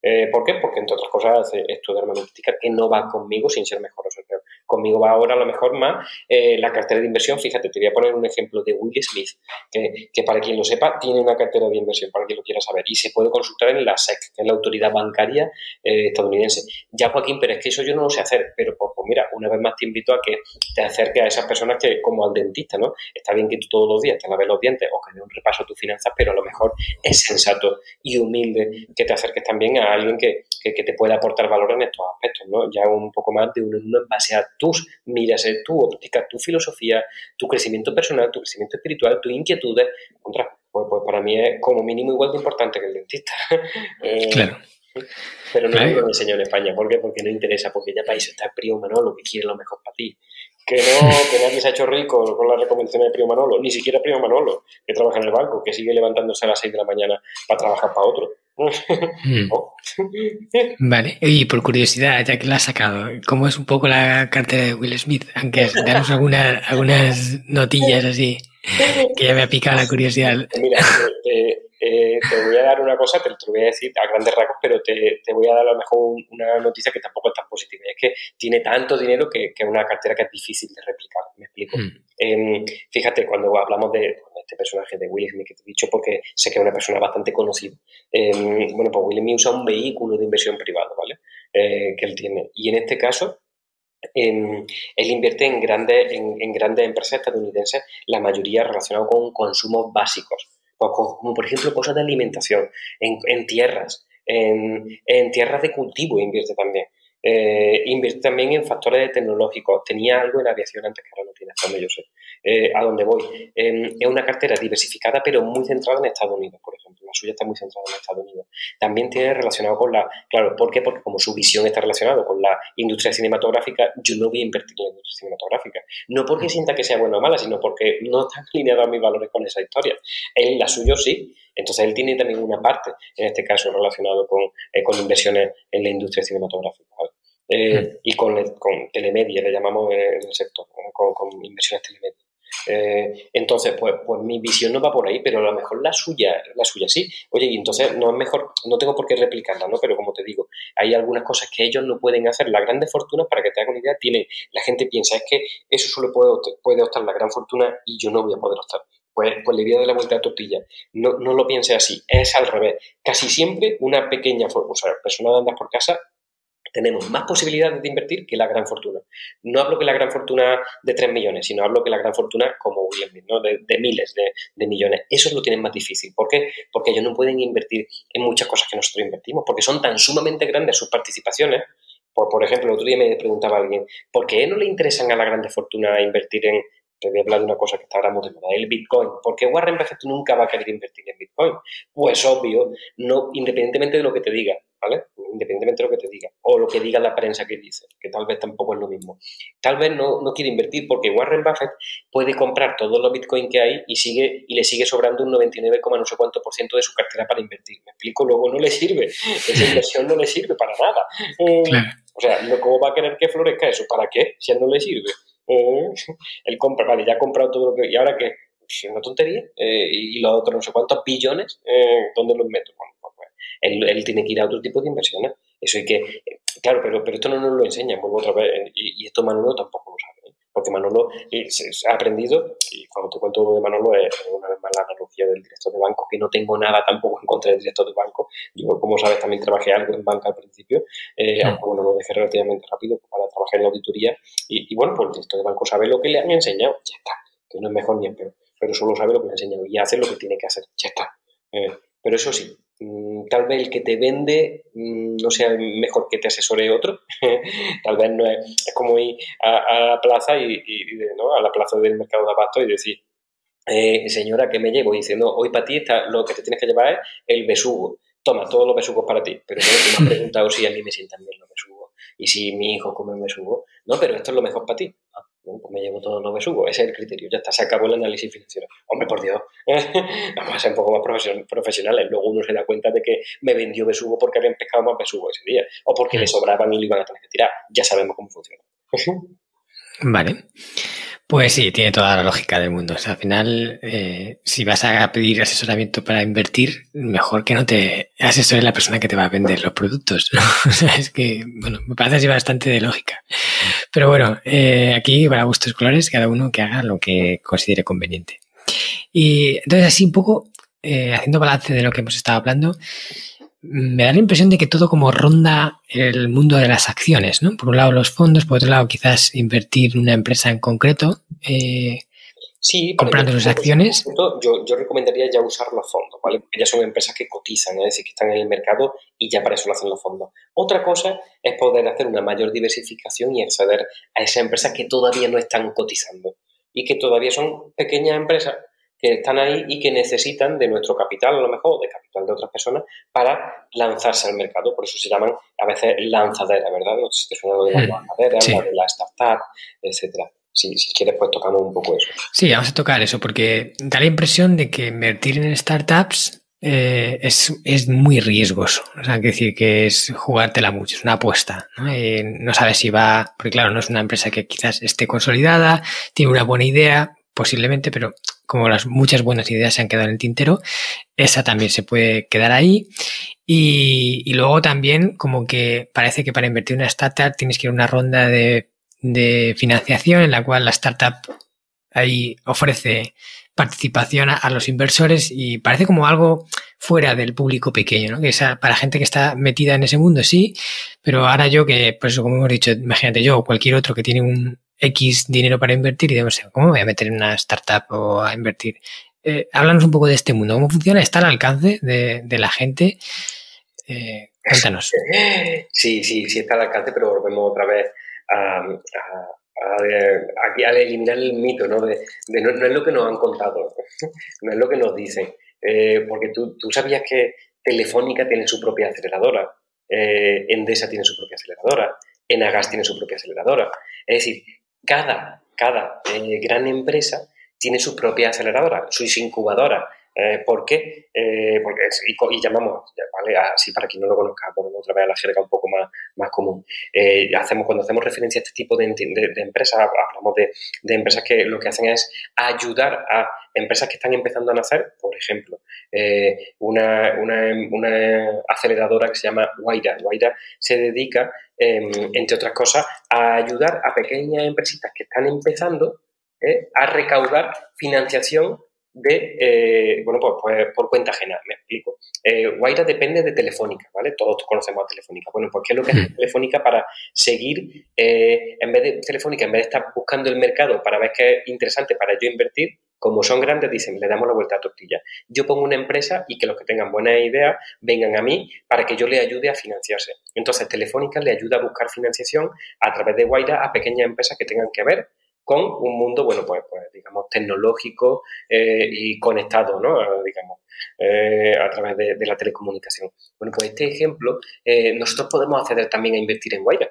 Eh, ¿Por qué? Porque entre otras cosas hace esto de armamentística que no va conmigo sin ser mejor o ser peor. Conmigo va ahora a lo mejor más eh, la cartera de inversión. Fíjate, te voy a poner un ejemplo de Will Smith, que, que, para quien lo sepa tiene una cartera de inversión, para quien lo quiera saber, y se puede consultar en la SEC, que es la autoridad bancaria eh, estadounidense. Ya Joaquín, pero es que eso yo no lo sé hacer, pero pues, pues, mira, una vez más te invito a que te acerques a esas personas que, como al dentista, ¿no? Está bien que tú todos los días te laves los dientes o que dé un repaso a tus finanzas, pero a lo mejor es sensato y humilde que te acerques también a alguien que, que, te pueda aportar valor en estos aspectos, ¿no? Ya un poco más de uno en uno en base a tus miras, eh, tu óptica, tu filosofía, tu crecimiento personal, tu crecimiento espiritual, tus inquietudes. Contra, pues, pues, para mí es como mínimo igual de importante que el dentista. Eh, claro. Pero no lo enseño en España. ¿Por qué? Porque no interesa, porque ya país está el Primo Manolo, que quiere lo mejor para ti. Que no, que nadie se ha hecho rico con las recomendaciones de Primo Manolo, ni siquiera Primo Manolo, que trabaja en el banco, que sigue levantándose a las 6 de la mañana para trabajar para otro. Mm. Oh. Vale, y por curiosidad, ya que la has sacado, ¿cómo es un poco la cartera de Will Smith? Aunque danos alguna, algunas notillas así, que ya me ha picado la curiosidad. Mira, eh, te voy a dar una cosa, te lo voy a decir a grandes rasgos, pero te, voy a dar a lo mejor una noticia que tampoco es tan positiva. es que tiene tanto dinero que es una cartera que es difícil de replicar. Me explico. Mm. Em, fíjate, cuando hablamos de este personaje de Will Smith que te he dicho, porque sé que es una persona bastante conocida. Em, bueno, pues Will Smith usa un vehículo de inversión privado, ¿vale? Eh, que él tiene. Y en este caso, em, él invierte en grandes, en, grandes empresas estadounidenses, la mayoría relacionadas con consumos básicos, pues como por ejemplo cosas de alimentación, en, tierras, en, tierras de cultivo invierte también. Eh, también en factores tecnológicos. Tenía algo en aviación antes que ahora no tiene, hasta yo sé. Eh, a dónde voy. Em, es una cartera diversificada, pero muy centrada en Estados Unidos, por ejemplo. La suya está muy centrada en Estados Unidos. También tiene relacionado con la. Claro, ¿por qué? Porque como su visión está relacionada con la industria cinematográfica, yo no voy a invertir en la industria cinematográfica. No porque sienta que sea buena o mala, sino porque no están alineados a mis valores con esa historia. Él, la suya sí. Entonces, él tiene también una parte, en este caso, relacionado con, eh, con inversiones en la industria cinematográfica. Eh, hmm. y con, con telemedia, le llamamos en el sector, con, con inversiones telemedia. Eh, entonces, pues, pues mi visión no va por ahí, pero a lo mejor la suya, la suya sí. Oye, y entonces no es mejor, no tengo por qué replicarla, ¿no? Pero como te digo, hay algunas cosas que ellos no pueden hacer. Las grandes fortunas, para que te hagas una idea, tiene, la gente piensa, es que eso solo puede, puede optar la gran fortuna y yo no voy a poder optar. Pues, pues le voy a dar la vuelta a la tortilla. No, no lo piense así, es al revés. Casi siempre una pequeña, o sea, persona de andas por casa tenemos más posibilidades de invertir que la gran fortuna. No hablo que la gran fortuna de 3 millones, sino hablo que la gran fortuna como William de, miles de, millones. Eso lo tienen más difícil. ¿Por qué? Porque ellos no pueden invertir en muchas cosas que nosotros invertimos, porque son tan sumamente grandes sus participaciones. Por, por ejemplo, el otro día me preguntaba alguien, ¿por qué no le interesan a la grande fortuna invertir en, te voy a hablar de una cosa que está ahora muy de moda, el Bitcoin. ¿Por qué Warren Buffett nunca va a querer invertir en Bitcoin? Pues obvio, no, independientemente de lo que te diga, ¿vale? Independientemente de lo que te diga, o lo que diga la prensa que dice, que tal vez tampoco es lo mismo. Tal vez no, no quiere invertir porque Warren Buffett puede comprar todos los Bitcoin que hay y sigue y le sigue sobrando un 99, no sé cuánto por ciento de su cartera para invertir. Me explico, luego no le sirve, esa inversión no le sirve para nada. O sea, ¿cómo va a querer que florezca eso? ¿Para qué? Si a él no le sirve. Eh, él compra, vale, ya ha comprado todo lo que... ¿Y ahora qué? Es una tontería. Eh, y los otros no sé cuántos billones, eh, ¿dónde los meto? Bueno, pues, pues, él, él, tiene que ir a otro tipo de inversiones. Eso hay que... Claro, pero, pero esto no nos lo enseña, vuelvo otra vez, y, esto Manuel tampoco lo sabe. porque Manolo ha aprendido, y cuando te cuento lo de Manolo es una vez más la analogía del director de banco, que no tengo nada tampoco en contra del director de banco. Yo, como sabes, también trabajé algo en banca al principio, eh, aunque bueno, lo dejé relativamente rápido para trabajar en la auditoría. Y, bueno, pues el director de banco sabe lo que le han enseñado, ya está, que no es mejor ni es peor, pero solo sabe lo que le han enseñado y hace lo que tiene que hacer, ya está. Eh, pero eso sí, tal vez el que te vende mm, no sea mejor que te asesore otro. tal vez no es, como ir a, la plaza y, a la plaza del mercado de abasto y decir, eh, señora, ¿qué me llevo? Y diciendo, hoy para ti lo que te tienes que llevar es el besugo. Toma, todos los besugos para ti. Pero tú me has preguntado si a mí me sientan bien los besugos y si mi hijo come besugo. No, pero esto es lo mejor para ti. Bueno, pues me llevo todos los besugos. Ese es el criterio. Ya está, se acabó el análisis financiero. Hombre, por Dios. Vamos a ser un poco más profesionales. Luego uno se da cuenta de que me vendió besugo porque habían pescado más besugo ese día. O porque le sobraban y le iban a tener que tirar. Ya sabemos cómo funciona. Vale. Pues sí, tiene toda la lógica del mundo. O sea, al final, eh, si vas a pedir asesoramiento para invertir, mejor que no te asesore la persona que te va a vender los productos. o sea, es que, bueno, me parece así bastante de lógica. Pero bueno, eh, aquí para gustos colores, cada uno que haga lo que considere conveniente. Y entonces así un poco, eh, haciendo balance de lo que hemos estado hablando, me da la impresión de que todo como ronda el mundo de las acciones, ¿no? Por un lado los fondos, por otro lado quizás invertir en una empresa en concreto, eh, sí, comprando sus acciones. Yo, yo, recomendaría ya usar los fondos, ¿vale? Porque ya son empresas que cotizan, es decir, que están en el mercado y ya para eso lo hacen los fondos. Otra cosa es poder hacer una mayor diversificación y acceder a esas empresas que todavía no están cotizando y que todavía son pequeñas empresas que están ahí y que necesitan de nuestro capital, a lo mejor, de capital de otras personas, para lanzarse al mercado. Por eso se llaman a veces lanzaderas, ¿verdad? No sé si te suena de la lanzadera, la de la startup, etcétera. Si, si, quieres, pues tocamos un poco eso. Sí, vamos a tocar eso, porque da la impresión de que invertir en startups eh, es, es, muy riesgoso. O sea, que decir que es jugártela mucho, es una apuesta. ¿no? No sabes si va, porque claro, no es una empresa que quizás esté consolidada, tiene una buena idea, posiblemente, pero como las muchas buenas ideas se han quedado en el tintero, esa también se puede quedar ahí. Y, luego también como que parece que para invertir en una startup tienes que ir a una ronda de, financiación en la cual la startup ahí ofrece participación a, los inversores y parece como algo fuera del público pequeño, ¿no? Que esa, para gente que está metida en ese mundo, sí, pero ahora yo que, por eso como hemos dicho, imagínate yo o cualquier otro que tiene un, X dinero para invertir y debemos ¿cómo voy a meter en una startup o a invertir? Eh, háblanos un poco de este mundo, cómo funciona, está al alcance de, la gente. Eh, cuéntanos. Sí, sí, sí está al alcance, pero volvemos otra vez a, aquí a eliminar el mito, ¿no? De, no, es lo que nos han contado, no es lo que nos dicen. Eh, porque tú, tú, sabías que Telefónica tiene su propia aceleradora, Endesa tiene su propia aceleradora, Enagas tiene su propia aceleradora. Es decir, cada, cada eh, gran empresa tiene su propia aceleradora, su incubadora. Eh, ¿Por qué? Eh, y, llamamos, ¿vale? así para quien no lo conozca, ponemos otra vez a la jerga un poco más, más común. hacemos, cuando hacemos referencia a este tipo de, empresas, hablamos de, empresas que lo que hacen es ayudar a empresas que están empezando a nacer, por ejemplo, una, una, una, aceleradora que se llama Waira. Waira se dedica Em, entre otras cosas, a ayudar a pequeñas empresitas que están empezando ¿eh? a recaudar financiación de, eh, bueno, pues, pues, por cuenta ajena, me explico. Eh, Guaira depende de Telefónica, ¿vale? Todos conocemos a Telefónica. Bueno, pues ¿qué es lo que hace hmm. Telefónica para seguir, eh, en vez de Telefónica, en vez de estar buscando el mercado para ver qué es interesante para yo invertir, como son grandes, dicen, le damos la vuelta a tortilla. Yo pongo una empresa y que los que tengan buenas ideas vengan a mí para que yo le ayude a financiarse. Entonces, Telefónica le ayuda a buscar financiación a través de Guaira a pequeñas empresas que tengan que ver con un mundo, bueno, pues, pues digamos, tecnológico eh, y conectado, ¿no? Digamos, eh, a través de, la telecomunicación. Bueno, pues este ejemplo, eh, nosotros podemos acceder también a invertir en Guaira.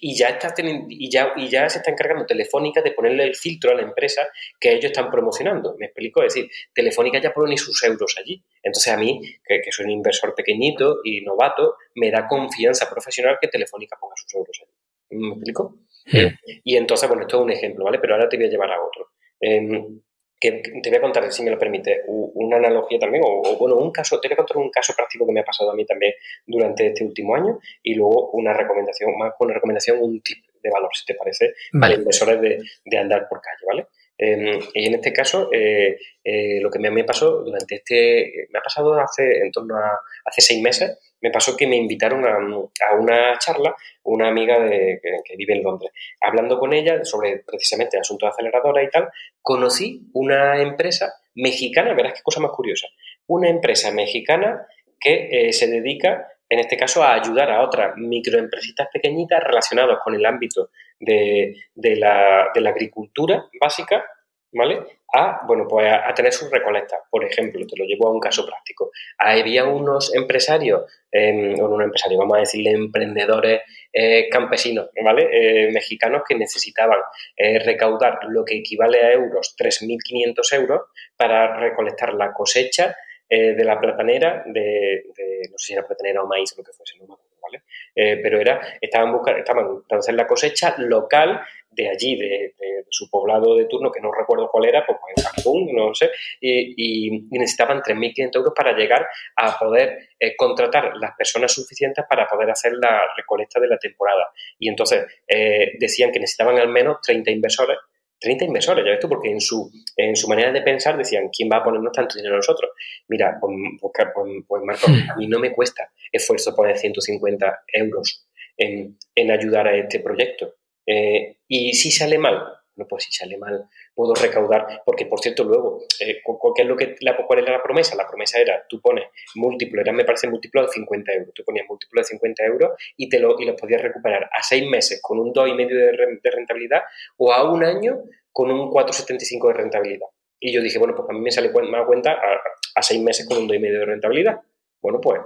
y, ya está y, ya, y ya se está encargando Telefónica de ponerle el filtro a la empresa que ellos están promocionando. ¿Me explico? Es decir, Telefónica ya pone sus euros allí. Entonces a mí, que, que soy un inversor pequeñito y novato, me da confianza profesional que Telefónica ponga sus euros allí. ¿Me explico? Eh, y entonces, bueno, esto es un ejemplo, ¿vale? Pero ahora te voy a llevar a otro. Em, que te voy a contar, si me lo permite, una analogía también, o, bueno, un caso, te voy a contar un caso práctico que me ha pasado a mí también durante este último año y luego una recomendación, más una recomendación, un tip, valor, si te parece, vale. inversores de, andar por calle, ¿vale? Em, y en este caso, eh, eh, lo que me, me, pasó durante este, me ha pasado hace en torno a hace seis meses, me pasó que me invitaron a, a una charla una amiga de, que, vive en Londres. Hablando con ella sobre precisamente el asunto de aceleradora y tal, conocí una empresa mexicana, verás qué cosa más curiosa, una empresa mexicana que eh, se dedica, en este caso, a ayudar a otras microempresitas pequeñitas relacionadas con el ámbito de, la, agricultura básica, ¿vale? A, bueno, pues a, tener sus recolectas. Por ejemplo, te lo llevo a un caso práctico. Había unos empresarios, eh, o unos empresarios, vamos a decirle emprendedores eh, campesinos, ¿vale? Eh, mexicanos que necesitaban eh, recaudar lo que equivale a euros, 3.500 euros, para recolectar la cosecha de la platanera, de, no sé si era platanera o maíz lo que fuese, no me acuerdo, ¿vale? pero era, estaban buscando, estaban para hacer la cosecha local de allí, de, su poblado de turno, que no recuerdo cuál era, pues en Cancún, no sé, y, necesitaban 3.500 euros para llegar a poder eh, contratar las personas suficientes para poder hacer la recolecta de la temporada. Y entonces eh, decían que necesitaban al menos 30 inversores 30 inversores, ya ves tú, porque en su, en su manera de pensar decían, ¿quién va a ponernos tanto dinero a nosotros? Mira, pues, pues, pues, pues Marco, hmm. a mí no me cuesta esfuerzo poner 150 euros en, en ayudar a este proyecto. Eh, y si sale mal, no, pues si sale mal, puedo recaudar, porque por cierto, luego, eh, ¿qué es lo que, la, ¿cuál era la promesa? La promesa era, tú pones múltiplo, era, me parece múltiplo de 50 euros, tú ponías múltiplo de 50 euros y, te lo, y los podías recuperar a seis meses con un 2,5 de, de rentabilidad o a un año con un 4,75 de rentabilidad. Y yo dije, bueno, pues a mí me sale más cuenta a, a seis meses con un 2,5 de rentabilidad. Bueno, pues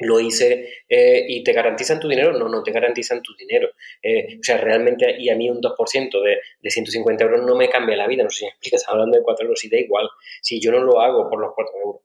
lo hice eh, y te garantizan tu dinero. No, no te garantizan tu dinero. Eh, o sea, realmente, y a mí un 2% de, de 150 euros no me cambia la vida. No sé si me explicas, hablando de 4 euros y da igual. Si yo no lo hago por los 4 euros.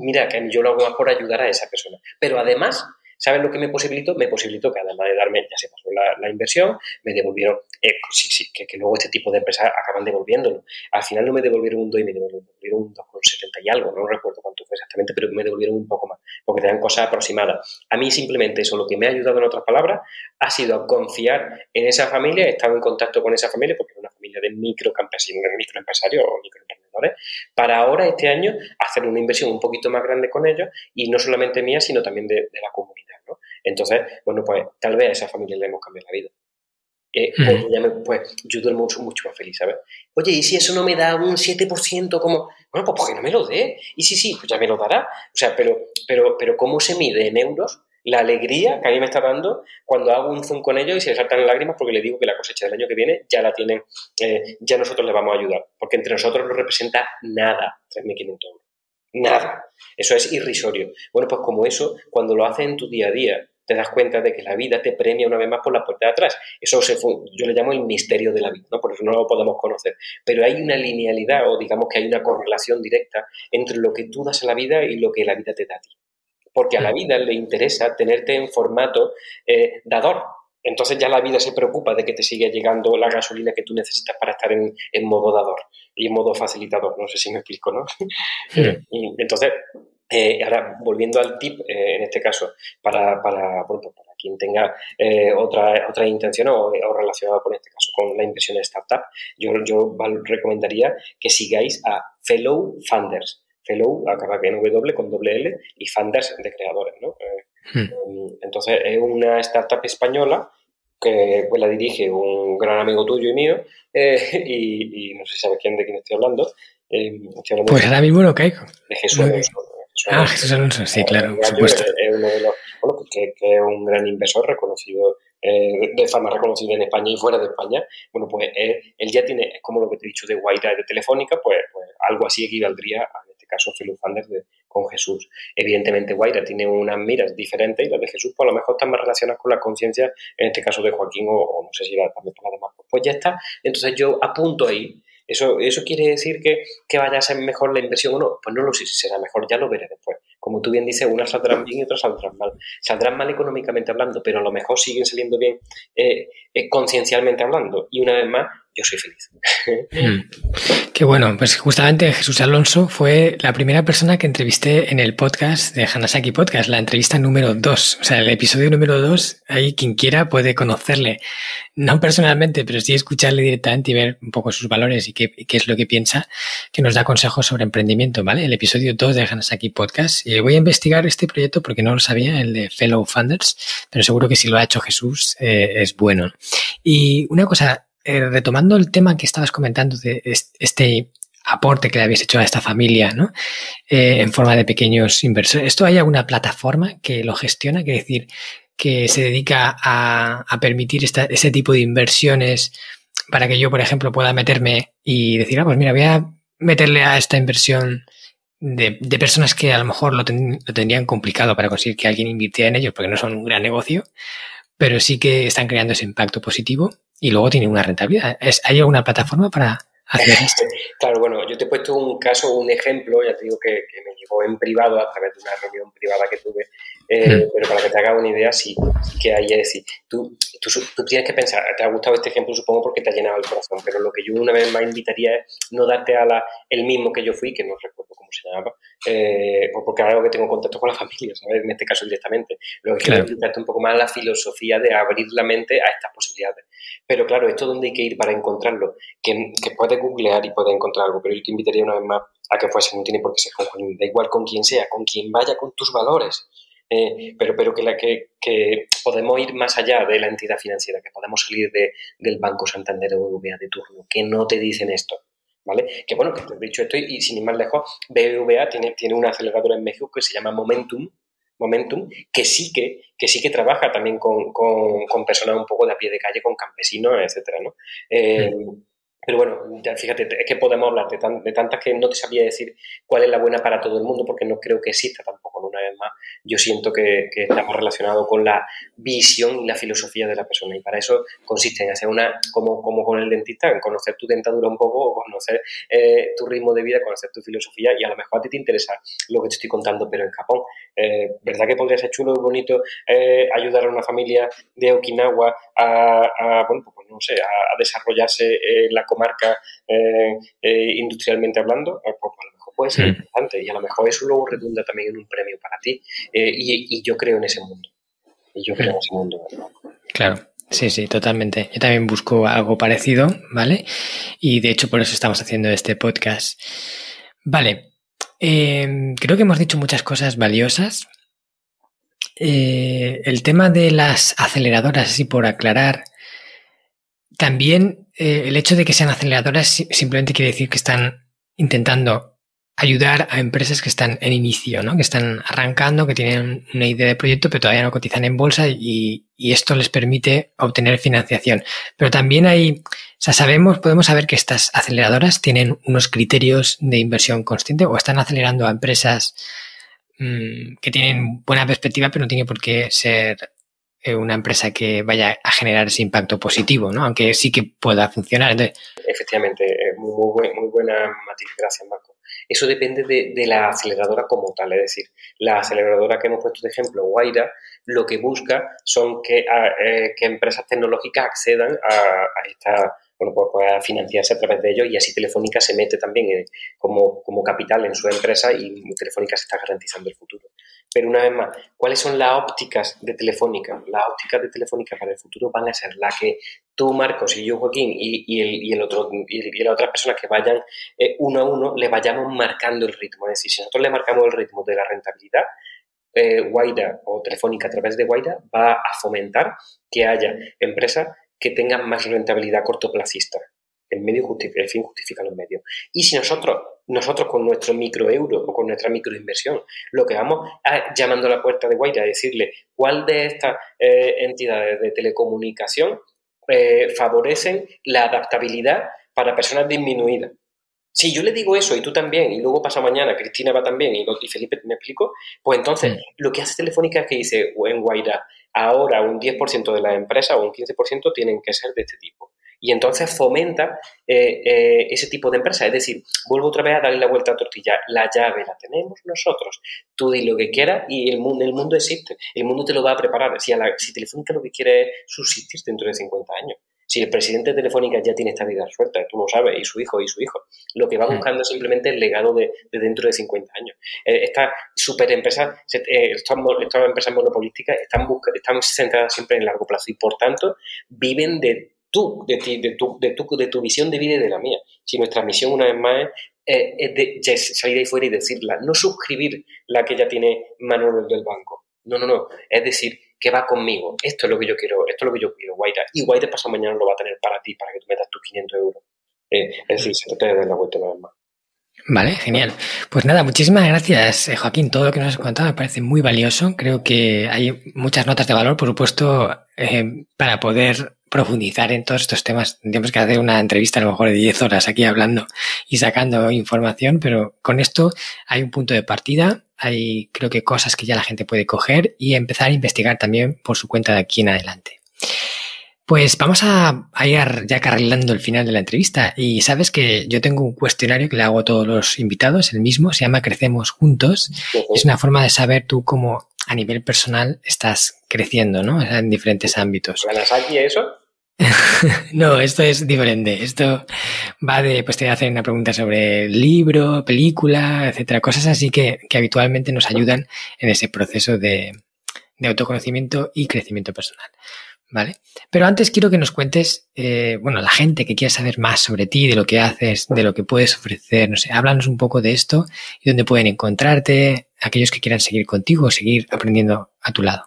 Mira, que yo lo hago más por ayudar a esa persona. Pero además, ¿Sabes lo que me posibilitó? Me posibilitó que además de darme, ya se pasó la, inversión, me devolvieron, eh, sí, sí, que, luego este tipo de empresas acaban devolviéndolo. Al final no me devolvieron un 2 y me devolvieron un 2,70 y algo, no recuerdo cuánto fue exactamente, pero me devolvieron un poco más, porque te dan cosas aproximadas. A mí simplemente eso, lo que me ha ayudado en otras palabras, ha sido confiar en esa familia, he estado en contacto con esa familia, porque familia de microcampesinos, microempresarios o microemprendedores, para ahora, este año, hacer una inversión un poquito más grande con ellos, y no solamente mía, sino también de la comunidad. Entonces, bueno, pues tal vez a esa familia le hemos cambiado la vida. Eh, pues, pues, yo duermo mucho, mucho más feliz, ¿sabes? Oye, ¿y si eso no me da un 7% como... Bueno, pues porque no me lo dé. Y sí, sí, pues ya me lo dará. O sea, pero, pero, pero ¿cómo se mide en euros la alegría que a mí me está dando cuando hago un zoom con ellos y se les saltan lágrimas porque le digo que la cosecha del año que viene ya la tienen, eh, ya nosotros les vamos a ayudar. Porque entre nosotros no representa nada 3.500 euros. Nada. Eso es irrisorio. Bueno, pues como eso, cuando lo haces en tu día a día, te das cuenta de que la vida te premia una vez más por la puerta de atrás. Eso se, yo le llamo el misterio de la vida, ¿no? por eso no lo podemos conocer. Pero hay una linealidad o digamos que hay una correlación directa entre lo que tú das a la vida y lo que la vida te da a ti. Porque a la vida le interesa tenerte en formato eh, dador. Entonces ya la vida se preocupa de que te siga llegando la gasolina que tú necesitas para estar en, modo dador y en modo facilitador. No sé si me explico, ¿no? Entonces, eh, ahora, volviendo al tip, eh, en este caso, para, para, pues para quien tenga eh, otra, otra intención o, relacionado con este caso, con la inversión en startup, yo, yo recomendaría que sigáis a Fellow Funders. Fellow acaba en W con doble L y Funders de creadores. ¿no? Hmm. Entonces, es una startup española que pues, la dirige un gran amigo tuyo y mío, y, no sé si sabes quién de quién estoy hablando. pues ahora mismo no caigo. De Jesús ah, Jesús Alonso, sí, claro, por supuesto. Es uno de los, bueno, que, que, es un gran inversor reconocido, eh, de forma reconocida en España y fuera de España. Bueno, pues él, ya tiene, como lo que te he dicho de Guaira de Telefónica, pues, pues algo así equivaldría a, este caso, Philip Fanders de, con Jesús. Evidentemente, Guaira tiene unas miras diferentes y las de Jesús, pues, lo mejor están más relacionadas con la conciencia, en este caso de Joaquín, o, no sé si también por las demás. Pues ya está. Entonces yo apunto ahí ¿Eso, ¿Eso quiere decir que, que, vaya a ser mejor la inversión o no? Pues no lo sé si será mejor, ya lo veré después. Como tú bien dices, unas saldrán bien y otras saldrán mal. Saldrán mal económicamente hablando, pero a lo mejor siguen saliendo bien eh, eh, conciencialmente hablando. Y una vez más, yo soy feliz. Mm. Qué bueno, pues justamente Jesús Alonso fue la primera persona que entrevisté en el podcast de Hanasaki Podcast, la entrevista número 2, o sea, el episodio número 2, ahí quien quiera puede conocerle, no personalmente, pero sí escucharle directamente y ver un poco sus valores y qué, qué es lo que piensa, que nos da consejos sobre emprendimiento, ¿vale? El episodio 2 de Hanasaki Podcast. Y voy a investigar este proyecto porque no lo sabía, el de Fellow Funders, pero seguro que si lo ha hecho Jesús eh, es bueno. Y una cosa, eh, retomando el tema que estabas comentando de este aporte que le habéis hecho a esta familia, ¿no? Eh, en forma de pequeños inversores. ¿Esto hay alguna plataforma que lo gestiona? Quiere decir, que se dedica a, permitir ese tipo de inversiones para que yo, por ejemplo, pueda meterme y decir, ah, pues mira, voy a meterle a esta inversión de, personas que a lo mejor lo, lo, tendrían complicado para conseguir que alguien invirtiera en ellos porque no son un gran negocio, pero sí que están creando ese impacto positivo y luego tienen una rentabilidad. ¿Hay alguna plataforma para hacer esto? Claro, bueno, yo te he puesto un caso, un ejemplo, ya te digo que, me llegó en privado a través de una reunión privada que tuve, eh, mm. pero para que te hagas una idea, sí, que hay, es decir, tú, tú, tienes que pensar, te ha gustado este ejemplo supongo porque te ha llenado el corazón, pero lo que yo una vez más invitaría es no darte a la, el mismo que yo fui, que no recuerdo cómo se llamaba, eh, porque ahora que tengo contacto con la familia, ¿sabes? En este caso directamente. Lo que quiero es un poco más la filosofía de abrir la mente a estas posibilidades. Pero claro, esto donde hay que ir para encontrarlo, que, que puedes googlear y puedes encontrar algo, pero yo te invitaría una vez más a que fuese, no tiene por qué ser con da igual con quien sea, con quien vaya con tus valores. Eh, pero, pero que, podemos ir más allá de la entidad financiera, que podemos salir de, del Banco Santander o BBVA de turno, que no te dicen esto, ¿vale? Que bueno, que te he dicho esto y, sin ir más lejos, BBVA tiene, tiene una aceleradora en México que se llama Momentum, Momentum, que sí que, que trabaja también con, con, personas un poco de a pie de calle, con campesinos, etcétera, ¿no? Eh, pero bueno, fíjate, es que podemos hablar de, de, tantas que no te sabía decir cuál es la buena para todo el mundo, porque no creo que exista tampoco. Una vez más, yo siento que, que estamos relacionados con la visión y la filosofía de la persona. Y para eso consiste en hacer una, como, como con el dentista, en conocer tu dentadura un poco, conocer eh, tu ritmo de vida, conocer tu filosofía. Y a lo mejor a ti te interesa lo que te estoy contando, pero en Japón, eh, ¿verdad que podría ser chulo y bonito eh, ayudar a una familia de Okinawa a, bueno, pues no sé, a, desarrollarse la comarca eh, eh, industrialmente hablando, pues, pues a lo mejor puede ser mm. importante y a lo mejor eso luego redunda también en un premio para ti. Eh, y, yo creo en ese mundo. Y yo creo en ese mundo. Claro. Sí, sí, totalmente. Yo también busco algo parecido, ¿vale? Y de hecho por eso estamos haciendo este podcast. Vale, creo que hemos dicho muchas cosas valiosas. el tema de las aceleradoras, así por aclarar, también eh, el hecho de que sean aceleradoras simplemente quiere decir que están intentando ayudar a empresas que están en inicio, ¿no? que están arrancando, que tienen una idea de proyecto, pero todavía no cotizan en bolsa y, esto les permite obtener financiación. Pero también hay, o sea, sabemos, podemos saber que estas aceleradoras tienen unos criterios de inversión consciente o están acelerando a empresas mm, que tienen buena perspectiva, pero no tiene por qué ser una empresa que vaya a generar ese impacto positivo, ¿no? Aunque sí que pueda funcionar. Efectivamente, muy, muy, buena matiz, gracias Marco. Eso depende de, la aceleradora como tal, es decir, la aceleradora que hemos puesto de ejemplo, Guaira, lo que busca son que, eh, empresas tecnológicas accedan a, esta bueno, pues pueda financiarse a través de ellos y así Telefónica se mete también eh, como, como, capital en su empresa y Telefónica se está garantizando el futuro. Pero una vez más, ¿cuáles son las ópticas de Telefónica? Las ópticas de Telefónica para el futuro van a ser las que tú, Marcos, y yo, Joaquín, y, el, y el, otro, y, las otras personas que vayan eh, uno a uno, le vayamos marcando el ritmo. Es decir, si nosotros le marcamos el ritmo de la rentabilidad, eh, Guaira o Telefónica a través de Guaira va a fomentar que haya empresas que tengan más rentabilidad cortoplacista. El medio justifica, el fin justifica los medios. Y si nosotros, nosotros con nuestro microeuro o con nuestra microinversión, lo que vamos a, llamando a la puerta de Guaira a decirle cuál de estas eh, entidades de telecomunicación eh, favorecen la adaptabilidad para personas disminuidas. Si yo le digo eso y tú también, y luego pasa mañana, Cristina va también y, y Felipe me explico, pues entonces mm. lo que hace Telefónica es que dice en Guaira, ahora un 10% de las empresas o un 15% tienen que ser de este tipo y entonces fomenta eh, eh, ese tipo de empresa. Es decir, vuelvo otra vez a darle la vuelta a tortilla. La llave la tenemos nosotros. Tú di lo que quieras y el mundo, el mundo existe. El mundo te lo va a preparar. Si, a la, si Telefónica lo que quiere es subsistir dentro de 50 años. Si el presidente de Telefónica ya tiene esta vida suelta, tú lo sabes, y su hijo y su hijo, lo que va mm. buscando es simplemente el legado de, dentro de 50 años. Eh, estas super empresas, eh, estas, empresas monopolísticas están, están centradas siempre en el largo plazo y por tanto viven de tú, de, ti, de, tu, de, tu, de tu visión de vida y de la mía. Si nuestra misión una vez más es, de, salir ahí fuera y decirla, no suscribir la que ya tiene Manuel del banco. No, no, no. Es decir, que va conmigo. Esto es lo que yo quiero, esto es lo que yo quiero, Guaira. Y Guaira pasado mañana lo va a tener para ti, para que tú metas tus 500 euros. Eh, es decir, se te de la vuelta una vez más. Vale, genial. Pues nada, muchísimas gracias, eh, Joaquín. Todo lo que nos has contado me parece muy valioso. Creo que hay muchas notas de valor, por supuesto, eh, para poder profundizar en todos estos temas. Tendríamos que hacer una entrevista a lo mejor de 10 horas aquí hablando y sacando información, pero con esto hay un punto de partida, hay creo que cosas que ya la gente puede coger y empezar a investigar también por su cuenta de aquí en adelante. Pues vamos a, ir ya carrilando el final de la entrevista y sabes que yo tengo un cuestionario que le hago a todos los invitados, el mismo, se llama Crecemos Juntos. Es una forma de saber tú cómo a nivel personal estás creciendo, ¿no? En diferentes ámbitos. ¿Ganas aquí eso? no, esto es diferente. Esto va de, pues te hacen una pregunta sobre libro, película, etcétera, cosas así que, habitualmente nos ayudan en ese proceso de, autoconocimiento y crecimiento personal. ¿Vale? Pero antes quiero que nos cuentes, eh, bueno, la gente que quiera saber más sobre ti, de lo que haces, de lo que puedes ofrecer, no sé, háblanos un poco de esto y dónde pueden encontrarte, aquellos que quieran seguir contigo seguir aprendiendo a tu lado.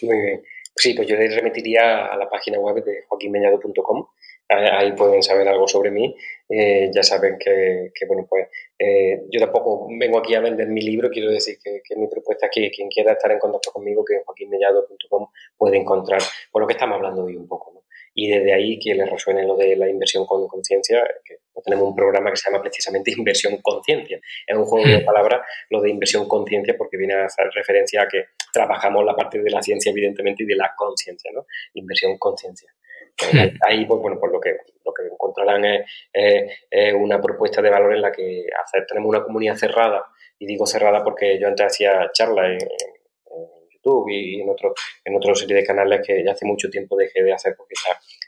Muy bien. Sí, pues yo les remitiría a la página web de joaquinmeñado.com. Ahí pueden saber algo sobre mí. Eh, ya saben que, bueno, pues eh, yo tampoco vengo aquí a vender mi libro. Quiero decir que, mi propuesta es que quien quiera estar en contacto conmigo, que en joaquinmellado.com puede encontrar por lo que estamos hablando hoy un poco. Y desde ahí que les resuene lo de la inversión con conciencia, que tenemos un programa que se llama precisamente Inversión Conciencia. Es un juego de palabras lo de inversión conciencia porque viene a hacer referencia a que trabajamos la parte de la ciencia, evidentemente, y de la conciencia, ¿no? Inversión conciencia. Hmm. Ahí, pues, bueno, pues lo que, lo que encontrarán es, una propuesta de valor en la que hacer, tenemos una comunidad cerrada, y digo cerrada porque yo antes hacía charlas en, y en otro, en otra serie de canales que ya hace mucho tiempo dejé de hacer porque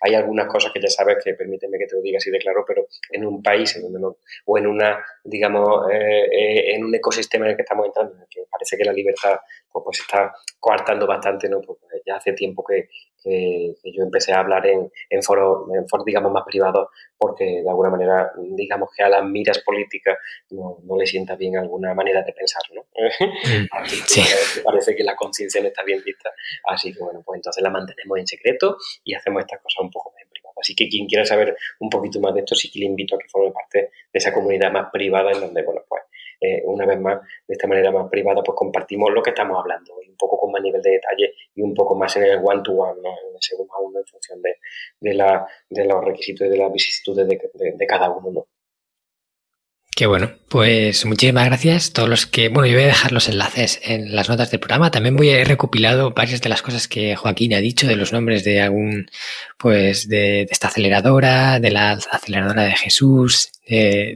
hay algunas cosas que ya sabes que permíteme que te lo diga así de claro, pero en un país en donde no, o en una, digamos, eh, eh, en un ecosistema en el que estamos entrando, en el que parece que la libertad pues, pues está coartando bastante, ¿no? Pues, pues ya hace tiempo que, que, yo empecé a hablar en, en foros, en foros, digamos, más privados, porque de alguna manera, digamos que a las miras políticas no, no le sienta bien alguna manera de pensar, ¿no? Mm, sí. parece que la conciencia no está bien vista, así que bueno, pues entonces la mantenemos en secreto y hacemos estas cosas poco más en privado. Así que quien quiera saber un poquito más de esto, sí que le invito a que forme parte de esa comunidad más privada en donde, bueno, pues eh, una vez más, de esta manera más privada, pues compartimos lo que estamos hablando, un poco con más nivel de detalle y un poco más en el one-to-one, en el segundo a uno, en función de, de, la, de los requisitos y de las vicisitudes de, de, cada uno. ¿no? Qué bueno, pues muchísimas gracias. Todos los que, bueno, yo voy a dejar los enlaces en las notas del programa. También voy a ir recopilado varias de las cosas que Joaquín ha dicho, de los nombres de algún, pues, de, esta aceleradora, de la aceleradora de Jesús.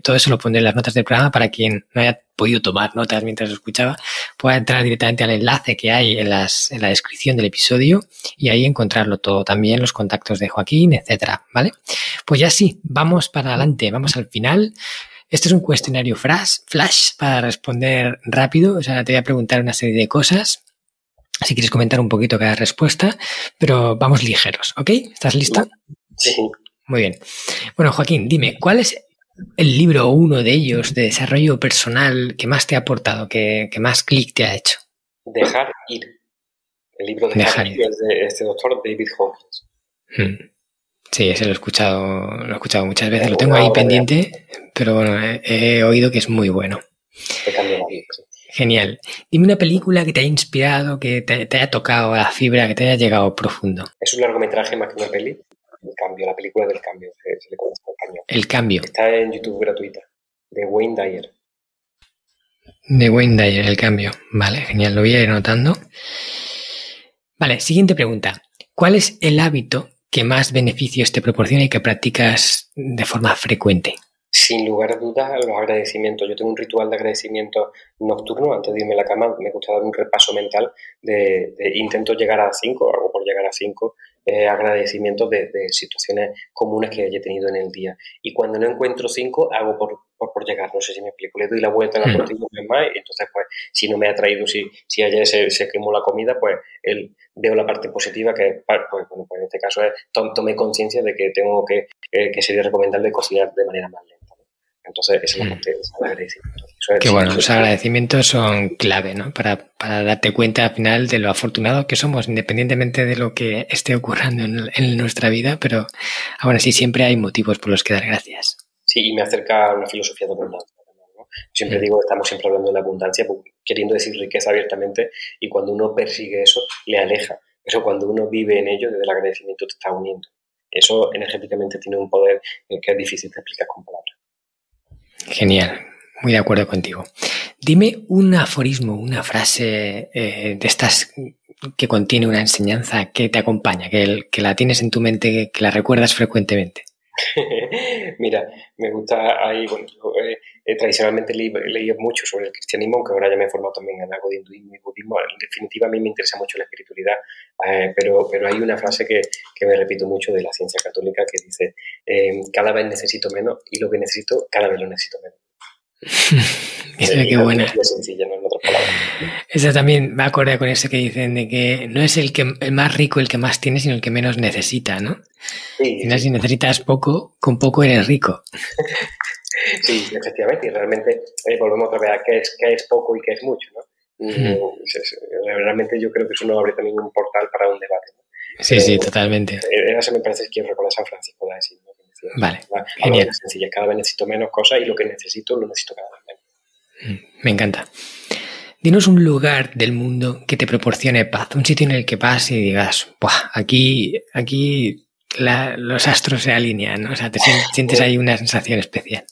todo eso lo pondré en las notas del programa para quien no haya podido tomar notas mientras escuchaba, pueda entrar directamente al enlace que hay en, las, en la descripción del episodio y ahí encontrarlo todo. También los contactos de Joaquín, etcétera, ¿vale? Pues ya sí, vamos para adelante, vamos al final. Este es un cuestionario flash, flash para responder rápido. O sea, te voy a preguntar una serie de cosas. Si quieres comentar un poquito cada respuesta, pero vamos ligeros, ¿ok? ¿Estás lista? Sí. Muy bien. Bueno, Joaquín, dime, ¿cuál es el libro o uno de ellos de desarrollo personal que más te ha aportado, que, más clic te ha hecho? Dejar ir. El libro de Dejar ir es de este doctor David Hawkins. Hmm. Sí, ese lo he escuchado, lo he escuchado muchas veces. Lo tengo ahí pendiente, pero bueno, he, oído que es muy bueno. Genial. Dime una película que te haya inspirado, que te, haya tocado la fibra, que te haya llegado profundo. Es un largometraje más que una peli. El cambio, la película del cambio, se, le conoce español. El cambio. Está en YouTube gratuita, de Wayne Dyer. De Wayne Dyer, el cambio. Vale, genial, lo voy a ir anotando. Vale, siguiente pregunta. ¿Cuál es el hábito ¿Qué más beneficios te proporciona y que practicas de forma frecuente? Sin lugar a dudas, los agradecimientos. Yo tengo un ritual de agradecimiento nocturno. Antes de irme a la cama, me gusta dar un repaso mental de, intento llegar a cinco, hago por llegar a cinco eh, agradecimientos de, situaciones comunes que haya tenido en el día. Y cuando no encuentro cinco, hago por, por, llegar, no sé si me explico, le doy la vuelta en la tortilla más, y entonces pues si no me ha traído, si, si ayer se, se quemó la comida, pues él, veo la parte positiva que pues, bueno, pues en este caso es tomé conciencia de que tengo que, eh, que sería recomendable cocinar de manera más lenta. Entonces, esa es la mm. parte del agradecimiento. Qué bueno, los agradecimientos son clave, ¿no? Para, para, darte cuenta al final de lo afortunado que somos, independientemente de lo que esté ocurriendo en, nuestra vida, pero aún así siempre hay motivos por los que dar gracias. Sí, y me acerca a una filosofía de abundancia. ¿no? Siempre mm. digo, estamos siempre hablando de la abundancia, queriendo decir riqueza abiertamente, y cuando uno persigue eso, le aleja. Pero cuando uno vive en ello, desde el agradecimiento te está uniendo. Eso energéticamente tiene un poder que es difícil de explicar con palabras. Genial, muy de acuerdo contigo. Dime un aforismo, una frase eh, de estas que contiene una enseñanza que te acompaña, que, que la tienes en tu mente, que la recuerdas frecuentemente. Mira, me gusta ahí, bueno, yo eh, eh, tradicionalmente leí, mucho sobre el cristianismo, aunque ahora ya me he formado también en algo de hinduismo y budismo. En definitiva, a mí me interesa mucho la espiritualidad, pero, pero hay una frase que, que, me repito mucho de la ciencia católica que dice, cada vez necesito menos y lo que necesito, cada vez lo necesito menos. Esa qué buena. Esa también me acordé con eso que dicen de que no es el que el más rico el que más tiene, sino el que menos necesita, ¿no? Sí, si necesitas poco, con poco eres rico. sí, efectivamente, y realmente eh, volvemos a ver qué es, qué es poco y qué es mucho, ¿no? Realmente yo creo que eso nos abre también un portal para un debate. Sí, sí, totalmente. Eh, eso me parece que quiero recordar San Francisco Vale, genial. Sencilla. Cada vez necesito menos cosas y lo que necesito lo necesito cada vez menos. Mm, me encanta. Dinos un lugar del mundo que te proporcione paz, un sitio en el que vas y digas, Buah, aquí, aquí los astros se alinean, ¿no? o sea, te sientes ahí una sensación especial.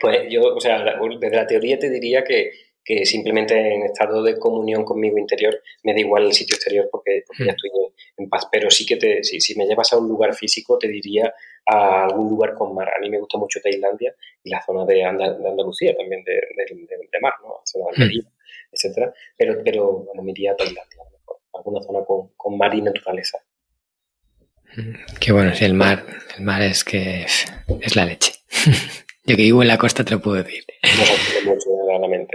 Pues yo, o sea, desde la teoría te diría que, que simplemente en estado de comunión conmigo interior me da igual el sitio exterior porque, ya mm. estoy en paz, pero sí que te, si, si me llevas a un lugar físico te diría a algún lugar con mar. A mí me gusta mucho Tailandia y la zona de, Andalucía también de, mar, ¿no? La zona de. Almería, etcétera. Pero, pero bueno, me iría a Tailandia, alguna zona con, mar y naturaleza. Hmm. Qué bueno, si el mar, el mar es que es la leche. Yo que vivo en la costa te lo puedo decir. No mucho de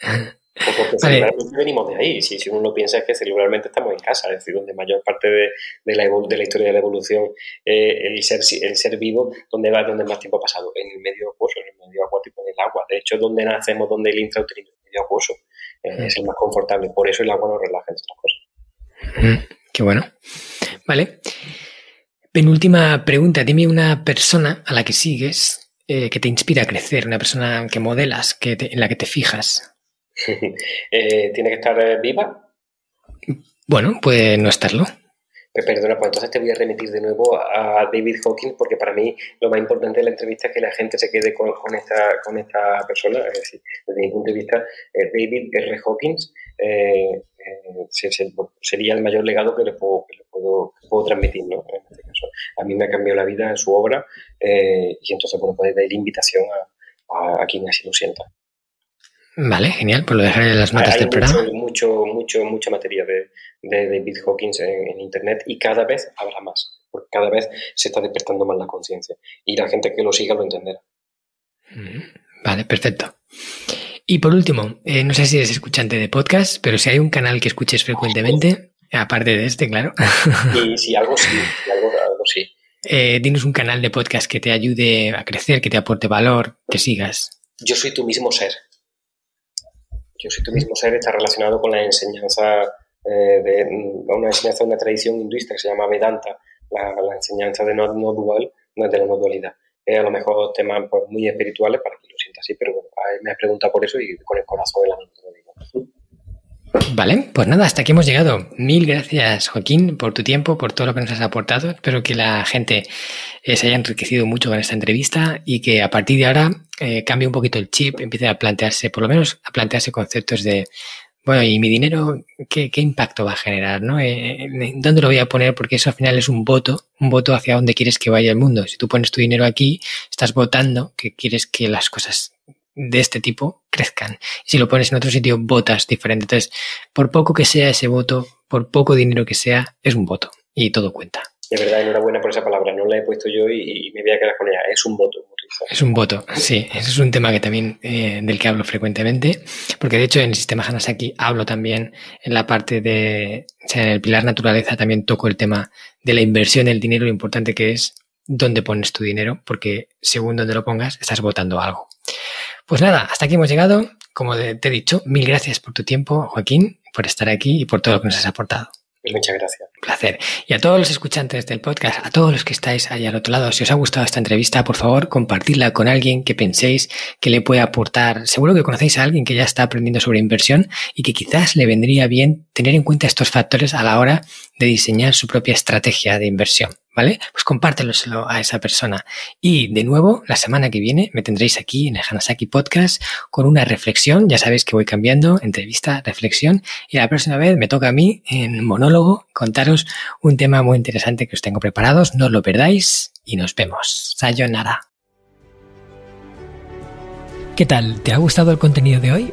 mente. Porque cerebralmente venimos de ahí. Si, si, uno lo piensa es que cerebralmente estamos en casa, es decir, donde mayor parte de, de, la, de la, historia de la evolución, eh, el, ser, el ser vivo, donde va, donde más tiempo ha pasado, en el medio acuoso, en el medio acuático, en el agua. De hecho, donde nacemos, donde el intrauterino, el medio acuoso, eh, es el más confortable. Por eso el agua nos relaja en estas cosas. Mm, qué bueno. Vale. Penúltima pregunta. Dime una persona a la que sigues eh, que te inspira a crecer, una persona que modelas, que en la que te fijas. Eh, ¿Tiene que estar eh, viva? Bueno, puede no estarlo. Perdona, pues entonces te voy a remitir de nuevo a David Hawkins porque para mí lo más importante de la entrevista es que la gente se quede con, esta, con esta persona. Es decir, desde mi punto de vista, eh, David R. Hawkins sería el mayor legado que le puedo, puedo, transmitir. ¿no? En este caso. A mí me ha cambiado la vida en su obra y entonces bueno, puede dar invitación a, a quien así lo sienta. Vale, genial, pues lo dejaré en las notas del programa. Mucho, mucho, mucha materia de, David Hawkins en, Internet y cada vez habrá más, porque cada vez se está despertando más la conciencia y la gente que lo siga lo entenderá. Mm, vale, perfecto. Y por último, eh, no sé si eres escuchante de podcast, pero si hay un canal que escuches frecuentemente, aparte de este, claro. Y si algo sí, algo, sí. Eh, dinos un canal de podcast que te ayude a crecer, que te aporte valor, que sigas. Yo soy tu mismo ser. Yo soy tu mismo ser está relacionado con la enseñanza eh, de una enseñanza de una tradición hinduista que se llama Vedanta, la, enseñanza de no, dual, no es de la no dualidad. a lo mejor temas pues, muy espirituales para que lo sienta así, pero bueno, me has preguntado por eso y con el corazón de la mente lo digo. Vale, pues nada, hasta aquí hemos llegado. Mil gracias, Joaquín, por tu tiempo, por todo lo que nos has aportado. Espero que la gente eh, se haya enriquecido mucho con esta entrevista y que a partir de ahora eh, cambie un poquito el chip, empiece a plantearse, por lo menos a plantearse conceptos de, bueno, ¿y mi dinero qué, impacto va a generar? ¿no? Eh, ¿Dónde lo voy a poner? Porque eso al final es un voto, un voto hacia dónde quieres que vaya el mundo. Si tú pones tu dinero aquí, estás votando que quieres que las cosas de este tipo crezcan. Si lo pones en otro sitio, votas diferente. Entonces, por poco que sea ese voto, por poco dinero que sea, es un voto y todo cuenta. De verdad, enhorabuena por esa palabra. No la he puesto yo y, me voy a quedar con ella. Es un voto. Es un voto, sí. Ese es un tema que también eh, del que hablo frecuentemente, porque de hecho en el sistema Hanasaki hablo también en la parte de, o sea, en el pilar naturaleza también toco el tema de la inversión del dinero, lo importante que es dónde pones tu dinero, porque según donde lo pongas estás votando algo. Pues nada, hasta aquí hemos llegado. Como te he dicho, mil gracias por tu tiempo, Joaquín, por estar aquí y por todo lo que nos has aportado. Muchas gracias. Un placer. Y a todos los escuchantes del podcast, a todos los que estáis ahí al otro lado, si os ha gustado esta entrevista, por favor, compartidla con alguien que penséis que le puede aportar. Seguro que conocéis a alguien que ya está aprendiendo sobre inversión y que quizás le vendría bien tener en cuenta estos factores a la hora de diseñar su propia estrategia de inversión. ¿Vale? Pues compárteloselo a esa persona. Y de nuevo, la semana que viene me tendréis aquí en el Hanasaki Podcast con una reflexión. Ya sabéis que voy cambiando, entrevista, reflexión. Y la próxima vez me toca a mí, en monólogo, contaros un tema muy interesante que os tengo preparados. No os lo perdáis y nos vemos. Sayonara. ¿Qué tal? ¿Te ha gustado el contenido de hoy?